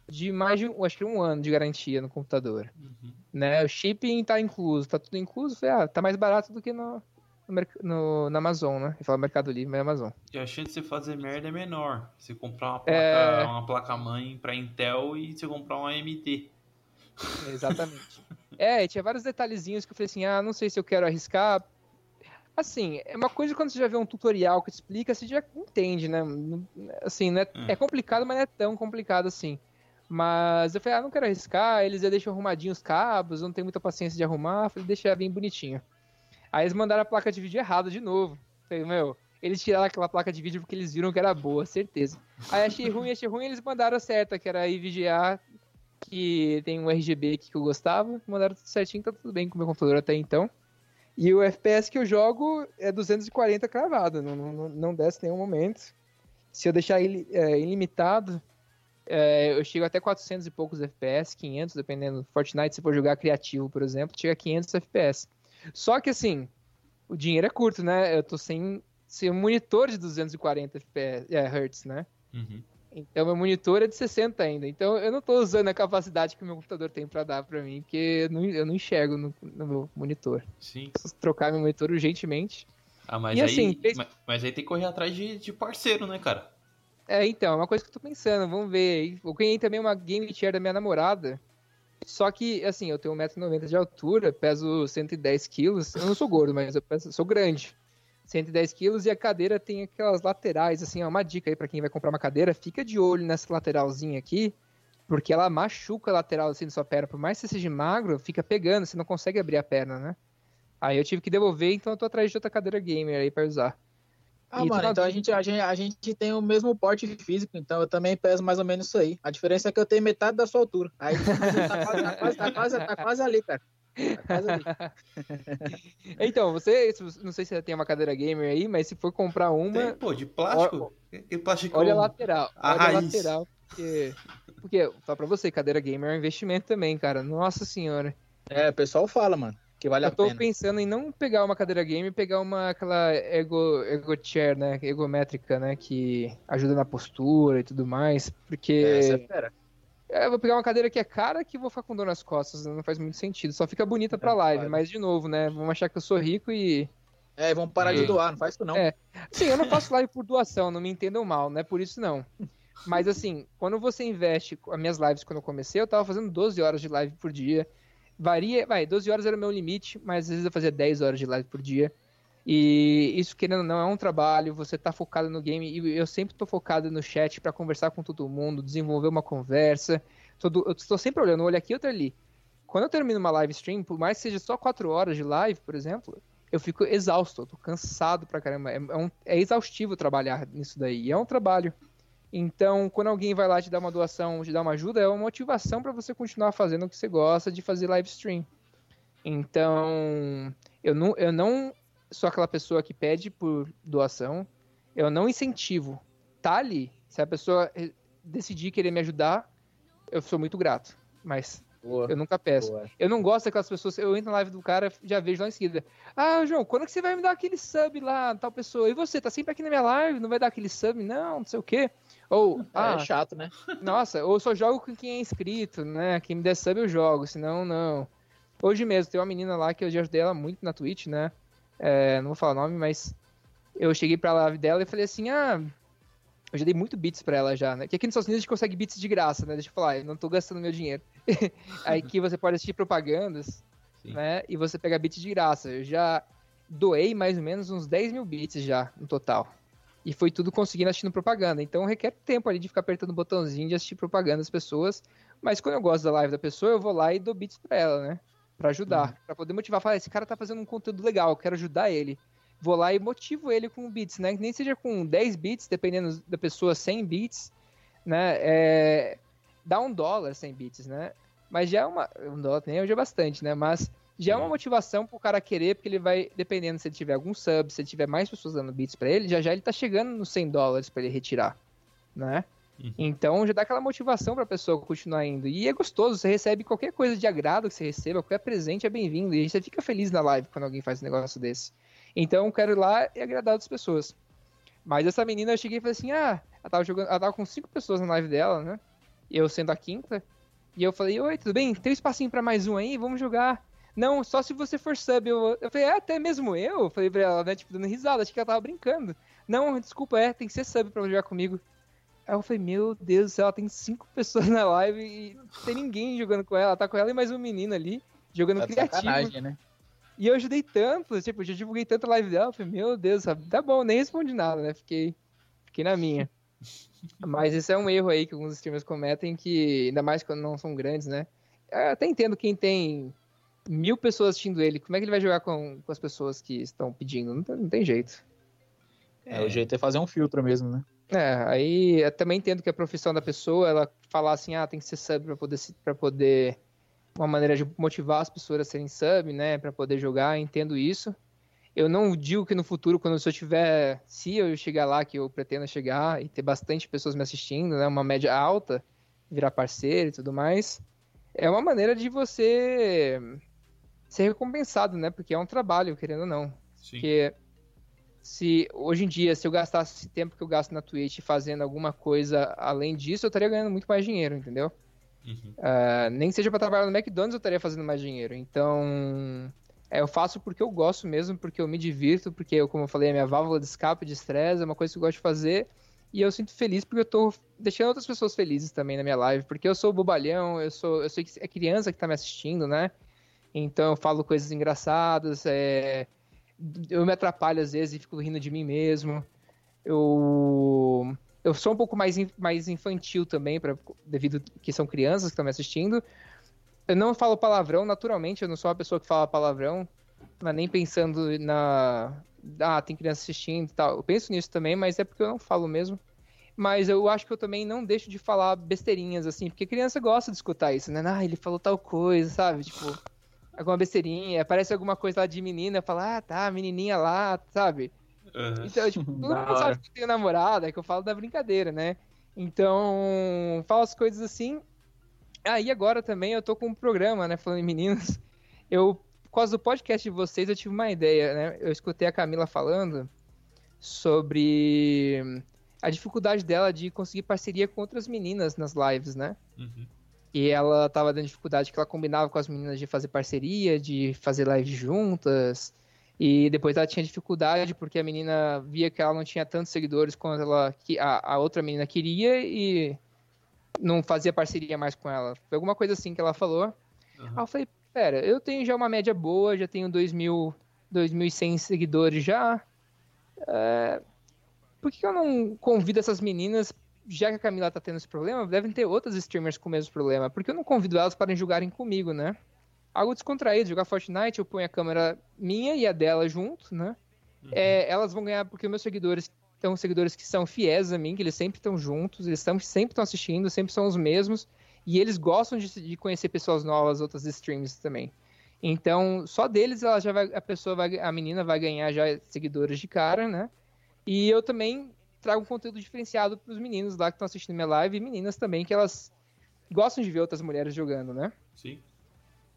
de mais de, acho que um ano de garantia no computador. Uhum. Né? O shipping tá incluso, tá tudo incluso. Falei, ah, tá mais barato do que no, no, no, na Amazon, né? Eu falo Mercado Livre, mas é Amazon. E a chance de você fazer merda é menor. Você comprar uma placa, é... uma placa mãe pra Intel e você comprar uma AMD. Exatamente. [LAUGHS] é, tinha vários detalhezinhos que eu falei assim, ah, não sei se eu quero arriscar. Assim, é uma coisa quando você já vê um tutorial que explica, você já entende, né? Assim, né? É. é complicado, mas não é tão complicado assim. Mas eu falei, ah, não quero arriscar, eles já deixam arrumadinhos os cabos, não tenho muita paciência de arrumar, falei, deixa vir bonitinho. Aí eles mandaram a placa de vídeo errada de novo. Falei, meu, eles tiraram aquela placa de vídeo porque eles viram que era boa, certeza. Aí achei ruim, achei ruim, eles mandaram a certa, que era a IVGA, que tem um RGB aqui que eu gostava. Mandaram tudo certinho, tá tudo bem com o meu computador até então. E o FPS que eu jogo é 240 cravado, não, não, não desce nenhum momento. Se eu deixar ele é, ilimitado, é, eu chego até 400 e poucos FPS, 500, dependendo. Fortnite, se for jogar criativo, por exemplo, chega a 500 FPS. Só que assim, o dinheiro é curto, né? Eu tô sem, sem um monitor de 240 FPS, é, Hz, né? Uhum. Então meu monitor é de 60 ainda. Então eu não tô usando a capacidade que o meu computador tem para dar para mim, porque eu não, eu não enxergo no, no, meu monitor. Sim. Preciso trocar meu monitor urgentemente. Ah, mas, e, aí, assim, mas, mas, aí tem que correr atrás de, de parceiro, né, cara? É, então, é uma coisa que eu tô pensando, vamos ver. Eu ganhei também uma game chair da minha namorada, só que, assim, eu tenho 1,90m de altura, peso 110 quilos. Eu não sou gordo, mas eu peso, sou grande. 110 quilos e a cadeira tem aquelas laterais, assim, ó, uma dica aí para quem vai comprar uma cadeira, fica de olho nessa lateralzinha aqui, porque ela machuca a lateral assim da sua perna. Por mais que você seja magro, fica pegando, você não consegue abrir a perna, né? Aí eu tive que devolver, então eu tô atrás de outra cadeira gamer aí para usar. Ah, e mano, então a gente, a, gente, a gente tem o mesmo porte físico, então eu também peso mais ou menos isso aí. A diferença é que eu tenho metade da sua altura. Aí tá quase, tá quase, tá quase, tá quase ali, cara. Tá [LAUGHS] então, você, não sei se você tem uma cadeira gamer aí, mas se for comprar uma. Tem, pô, de plástico? Ó, plástico? Olha a lateral. A olha raiz. a lateral. Porque, porque, só pra você, cadeira gamer é um investimento também, cara. Nossa senhora. É, o pessoal fala, mano. Que vale eu a pena. Eu tô pensando em não pegar uma cadeira game, pegar uma aquela ego, ego chair, né, egométrica, né, que ajuda na postura e tudo mais, porque é, essa é fera. É, eu vou pegar uma cadeira que é cara que vou ficar com dor nas costas, não faz muito sentido. Só fica bonita pra é, live, claro. mas de novo, né? Vamos achar que eu sou rico e. É, vamos parar de doar, não faz isso não. É. Sim, eu não faço live por doação, não me entendam mal, não é por isso não. Mas assim, quando você investe, as minhas lives quando eu comecei, eu tava fazendo 12 horas de live por dia. Varia, vai, 12 horas era o meu limite, mas às vezes eu fazia 10 horas de live por dia. E isso, querendo ou não, é um trabalho, você tá focado no game, e eu sempre tô focado no chat para conversar com todo mundo, desenvolver uma conversa. Tô, eu estou sempre olhando, olho aqui, outro ali. Quando eu termino uma live stream, por mais que seja só 4 horas de live, por exemplo, eu fico exausto, eu tô cansado pra caramba. É, é, um, é exaustivo trabalhar nisso daí, é um trabalho. Então, quando alguém vai lá te dar uma doação, te dar uma ajuda, é uma motivação para você continuar fazendo o que você gosta de fazer live stream. Então, eu não, eu não sou aquela pessoa que pede por doação, eu não incentivo. Tá ali. Se a pessoa decidir querer me ajudar, eu sou muito grato. Mas Boa. eu nunca peço. Boa. Eu não gosto daquelas pessoas. Eu entro na live do cara, já vejo lá em seguida. Ah, João, quando que você vai me dar aquele sub lá, tal pessoa? E você, tá sempre aqui na minha live, não vai dar aquele sub? Não, não sei o quê. Ou, é, ah, é chato, né? Nossa, ou só jogo com quem é inscrito, né? Quem me der sub eu jogo, senão não. Hoje mesmo, tem uma menina lá que eu já ajudei ela muito na Twitch, né? É, não vou falar o nome, mas eu cheguei pra live dela e falei assim, ah, eu já dei muito bits pra ela já, né? Que aqui nos Estados Unidos a gente consegue bits de graça, né? Deixa eu falar, eu não tô gastando meu dinheiro. [LAUGHS] Aí que você pode assistir propagandas, Sim. né? E você pega bits de graça. Eu já doei mais ou menos uns 10 mil bits já, no total. E foi tudo conseguindo assistindo propaganda. Então requer tempo ali de ficar apertando o botãozinho de assistir propaganda das pessoas. Mas quando eu gosto da live da pessoa, eu vou lá e dou bits pra ela, né? para ajudar, uhum. para poder motivar, falar, esse cara tá fazendo um conteúdo legal, eu quero ajudar ele. Vou lá e motivo ele com bits, né? Nem seja com 10 bits, dependendo da pessoa, 100 bits, né? É, dá um dólar 100 bits, né? Mas já é uma. Um dólar nem hoje é bastante, né? Mas já é uma motivação pro cara querer, porque ele vai, dependendo se ele tiver algum sub, se ele tiver mais pessoas dando bits para ele, já já ele tá chegando nos 100 dólares para ele retirar, né? Uhum. Então já dá aquela motivação para a pessoa continuar indo. E é gostoso, você recebe qualquer coisa de agrado que você receba, qualquer presente é bem-vindo. E você fica feliz na live quando alguém faz um negócio desse. Então eu quero ir lá e agradar outras pessoas. Mas essa menina eu cheguei e falei assim: ah, ela tava jogando, ela tava com cinco pessoas na live dela, né? Eu sendo a quinta. E eu falei, oi, tudo bem? Tem um espacinho pra mais um aí? Vamos jogar. Não, só se você for sub. Eu, eu falei, é, até mesmo eu? eu falei pra ela, né? Tipo, dando risada, achei que ela tava brincando. Não, desculpa, é, tem que ser sub pra jogar comigo. Aí eu falei, meu Deus do céu, ela tem cinco [LAUGHS] pessoas na live e não tem ninguém jogando com ela. Tá com ela e mais um menino ali, jogando tá criativo. Né? E eu ajudei tanto, tipo, já divulguei tanto a live dela, eu falei, meu Deus, sabe? tá bom, nem respondi nada, né? Fiquei, fiquei na minha. [LAUGHS] Mas esse é um erro aí que alguns streamers cometem, que ainda mais quando não são grandes, né? Eu até entendo quem tem mil pessoas assistindo ele, como é que ele vai jogar com, com as pessoas que estão pedindo? Não tem, não tem jeito. É, o jeito é fazer um filtro mesmo, né? É, aí eu também entendo que a profissão da pessoa, ela falar assim, ah, tem que ser sub para poder para poder uma maneira de motivar as pessoas a serem sub, né, para poder jogar, entendo isso. Eu não digo que no futuro, quando eu tiver, se eu chegar lá, que eu pretendo chegar e ter bastante pessoas me assistindo, né, uma média alta, virar parceiro e tudo mais, é uma maneira de você ser recompensado, né, porque é um trabalho, querendo ou não. Sim. Porque se hoje em dia, se eu gastasse esse tempo que eu gasto na Twitch fazendo alguma coisa além disso, eu estaria ganhando muito mais dinheiro, entendeu? Uhum. Uh, nem seja para trabalhar no McDonald's, eu estaria fazendo mais dinheiro. Então, é, eu faço porque eu gosto mesmo, porque eu me divirto, porque, eu, como eu falei, a minha válvula de escape de estresse é uma coisa que eu gosto de fazer. E eu sinto feliz porque eu tô deixando outras pessoas felizes também na minha live, porque eu sou bobalhão, eu sou, eu sei que é criança que tá me assistindo, né? Então eu falo coisas engraçadas, é, eu me atrapalho às vezes e fico rindo de mim mesmo. Eu eu sou um pouco mais, mais infantil também, pra, devido que são crianças que estão me assistindo. Eu não falo palavrão, naturalmente, eu não sou uma pessoa que fala palavrão, mas nem pensando na. Ah, tem criança assistindo e tal. Eu penso nisso também, mas é porque eu não falo mesmo. Mas eu acho que eu também não deixo de falar besteirinhas, assim, porque criança gosta de escutar isso, né? Ah, ele falou tal coisa, sabe? Tipo alguma besteirinha, aparece alguma coisa lá de menina, fala, ah, tá, menininha lá, sabe? Uhum. Então, tipo, todo mundo sabe que tem namorada, é que eu falo da brincadeira, né? Então, falo as coisas assim. Aí ah, agora também eu tô com um programa, né, falando em meninos. Eu causa do podcast de vocês, eu tive uma ideia, né? Eu escutei a Camila falando sobre a dificuldade dela de conseguir parceria com outras meninas nas lives, né? Uhum. E ela tava dando dificuldade que ela combinava com as meninas de fazer parceria, de fazer lives juntas. E depois ela tinha dificuldade porque a menina via que ela não tinha tantos seguidores quanto ela, a, a outra menina queria e não fazia parceria mais com ela. Foi alguma coisa assim que ela falou. Uhum. Aí eu falei, pera, eu tenho já uma média boa, já tenho 2.000, 2.100 seguidores já. É, por que eu não convido essas meninas, já que a Camila tá tendo esse problema, devem ter outras streamers com o mesmo problema. Por que eu não convido elas para jogarem comigo, né? Algo descontraído, jogar Fortnite, eu ponho a câmera minha e a dela junto, né? Uhum. É, elas vão ganhar porque meus seguidores são seguidores que são fiéis a mim, que eles sempre estão juntos, eles tão, sempre estão assistindo, sempre são os mesmos. E eles gostam de, de conhecer pessoas novas, outras streams também. Então, só deles ela já vai, a pessoa vai, a menina vai ganhar já seguidores de cara, né? E eu também trago um conteúdo diferenciado para os meninos lá que estão assistindo minha live e meninas também que elas gostam de ver outras mulheres jogando, né? Sim.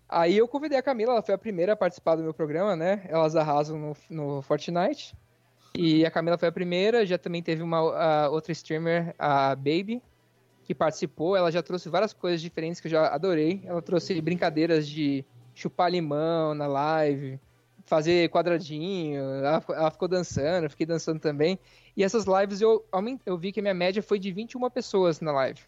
Aí eu convidei a Camila, ela foi a primeira a participar do meu programa, né? Elas arrasam no, no Fortnite. E a Camila foi a primeira, já também teve uma outra streamer, a Baby, que participou. Ela já trouxe várias coisas diferentes que eu já adorei. Ela trouxe brincadeiras de chupar limão na live, fazer quadradinho. Ela, ela ficou dançando, eu fiquei dançando também. E essas lives eu, eu vi que a minha média foi de 21 pessoas na live.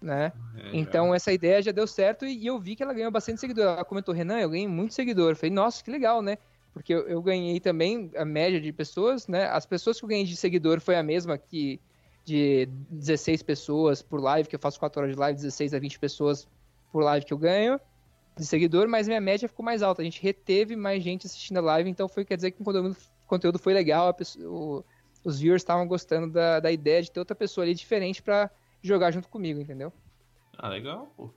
Né? É, então essa ideia já deu certo e, e, eu vi que ela ganhou bastante seguidor. Ela comentou, Renan, eu ganhei muito seguidor. Eu falei, nossa, que legal, né? Porque eu, eu, ganhei também a média de pessoas, né? As pessoas que eu ganhei de seguidor foi a mesma que de 16 pessoas por live, que eu faço 4 horas de live, 16 a 20 pessoas por live que eu ganho de seguidor, mas minha média ficou mais alta. A gente reteve mais gente assistindo a live, então foi quer dizer que o conteúdo, o conteúdo foi legal, pessoa, o, os viewers estavam gostando da, da ideia de ter outra pessoa ali diferente para jogar junto comigo, entendeu? Ah, legal, pô.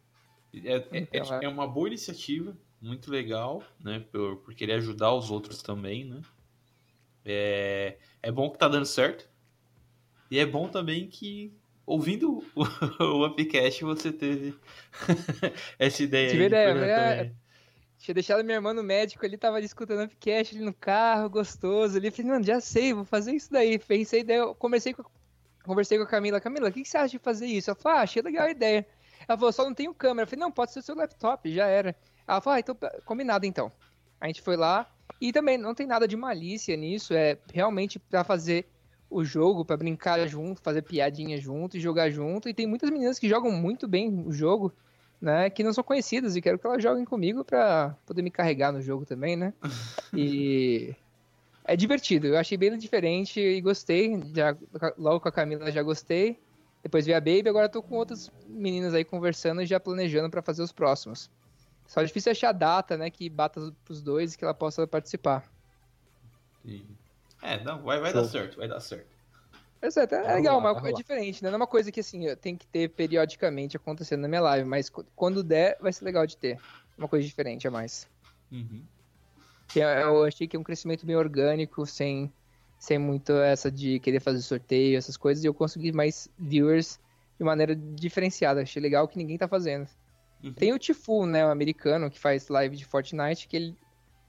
É, é, então, é, é uma boa iniciativa, muito legal, né? Por, por querer ajudar os outros também, né? É, é bom que tá dando certo. E é bom também que, ouvindo o, [LAUGHS] o Upcast, você teve [LAUGHS] essa ideia Tive aí. Ideia, é, tinha deixado minha irmã no médico, ele tava escutando o Upcast ali no carro, gostoso. Ele falei, mano, já sei, vou fazer isso daí. Pensei, daí eu conversei com, conversei com a Camila. Camila, o que, que você acha de fazer isso? Ela falou, ah, achei legal a ideia. Ela falou, só não tenho câmera. Eu falei, não, pode ser o seu laptop, já era. Ela falou, ah, então, combinado então. A gente foi lá, e também não tem nada de malícia nisso, é realmente para fazer o jogo, para brincar junto, fazer piadinha junto e jogar junto. E tem muitas meninas que jogam muito bem o jogo, né? Que não são conhecidas e quero que elas joguem comigo para poder me carregar no jogo também, né? [LAUGHS] E é divertido. Eu achei bem diferente e gostei. Já, logo com a Camila já gostei. Depois vi a Baby, agora tô com outras meninas aí conversando e já planejando para fazer os próximos. Só é difícil achar data, né, que bata pros dois e que ela possa participar. Sim. É, não, vai, vai dar certo, vai dar certo. Exato, é, é legal, lá, uma, é diferente, né? Não é uma coisa que assim, tem que ter periodicamente acontecendo na minha live, mas quando der, vai ser legal de ter. Uma coisa diferente a mais. Uhum. Eu achei que é um crescimento bem orgânico, sem, sem muito essa de querer fazer sorteio, essas coisas, e eu consegui mais viewers de maneira diferenciada. Achei legal que ninguém tá fazendo. Uhum. Tem o Tifu, né, o americano, que faz live de Fortnite, que ele,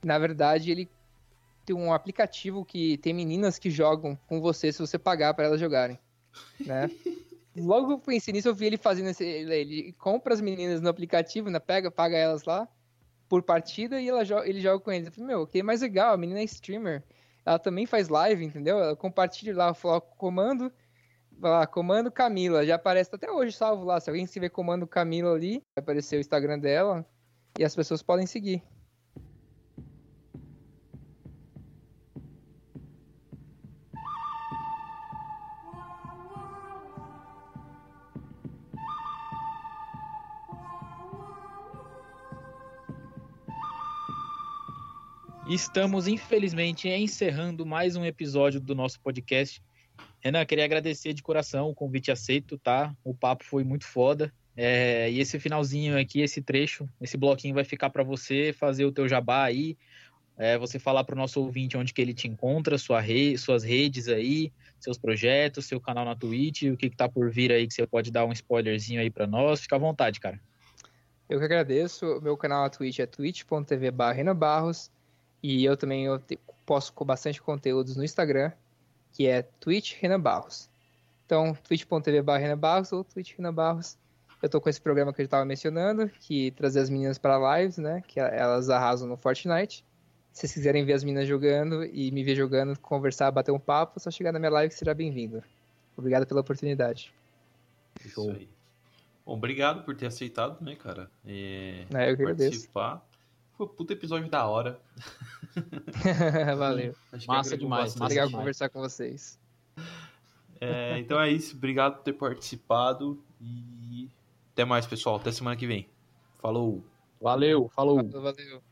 na verdade, ele tem um aplicativo que tem meninas que jogam com você se você pagar para elas jogarem, né? [LAUGHS] Logo que eu pensei nisso, eu vi ele fazendo esse, ele compra as meninas no aplicativo, né, pega, paga elas lá por partida e ela ele joga com eles. Eu falei, meu, que mais legal, a menina é streamer, ela também faz live, entendeu? Ela compartilha lá, o comando, lá, comando Camila, já aparece até hoje salvo lá, se alguém se vê comando Camila ali, vai aparecer o Instagram dela e as pessoas podem seguir. Estamos, infelizmente, encerrando mais um episódio do nosso podcast. Renan, queria agradecer de coração o convite aceito, tá? O papo foi muito foda. É, e esse finalzinho aqui, esse trecho, esse bloquinho vai ficar para você fazer o teu jabá aí, é, você falar para o nosso ouvinte onde que ele te encontra, sua suas redes aí, seus projetos, seu canal na Twitch, o que, que tá por vir aí que você pode dar um spoilerzinho aí para nós. Fica à vontade, cara. Eu que agradeço. Meu canal na Twitch é twitch.tv Barros e eu também eu posto com bastante conteúdos no Instagram, que é Twitch Renan Barros. Então, twitch.tv Barros ou Twitch Renan Barros. Eu tô com esse programa que eu estava mencionando, que trazer as meninas para lives, né? Que elas arrasam no Fortnite. Se vocês quiserem ver as meninas jogando e me ver jogando, conversar, bater um papo, só chegar na minha live que será bem-vindo. Obrigado pela oportunidade. Show. Isso aí. Bom, obrigado por ter aceitado, né, cara? É, é eu que participar. Foi um puto episódio da hora. [LAUGHS] Valeu. massa demais. Massa legal demais. conversar com vocês. É, então é isso. Obrigado por ter participado. E até mais, pessoal. Até semana que vem. Falou. Valeu. Falou. Valeu. valeu.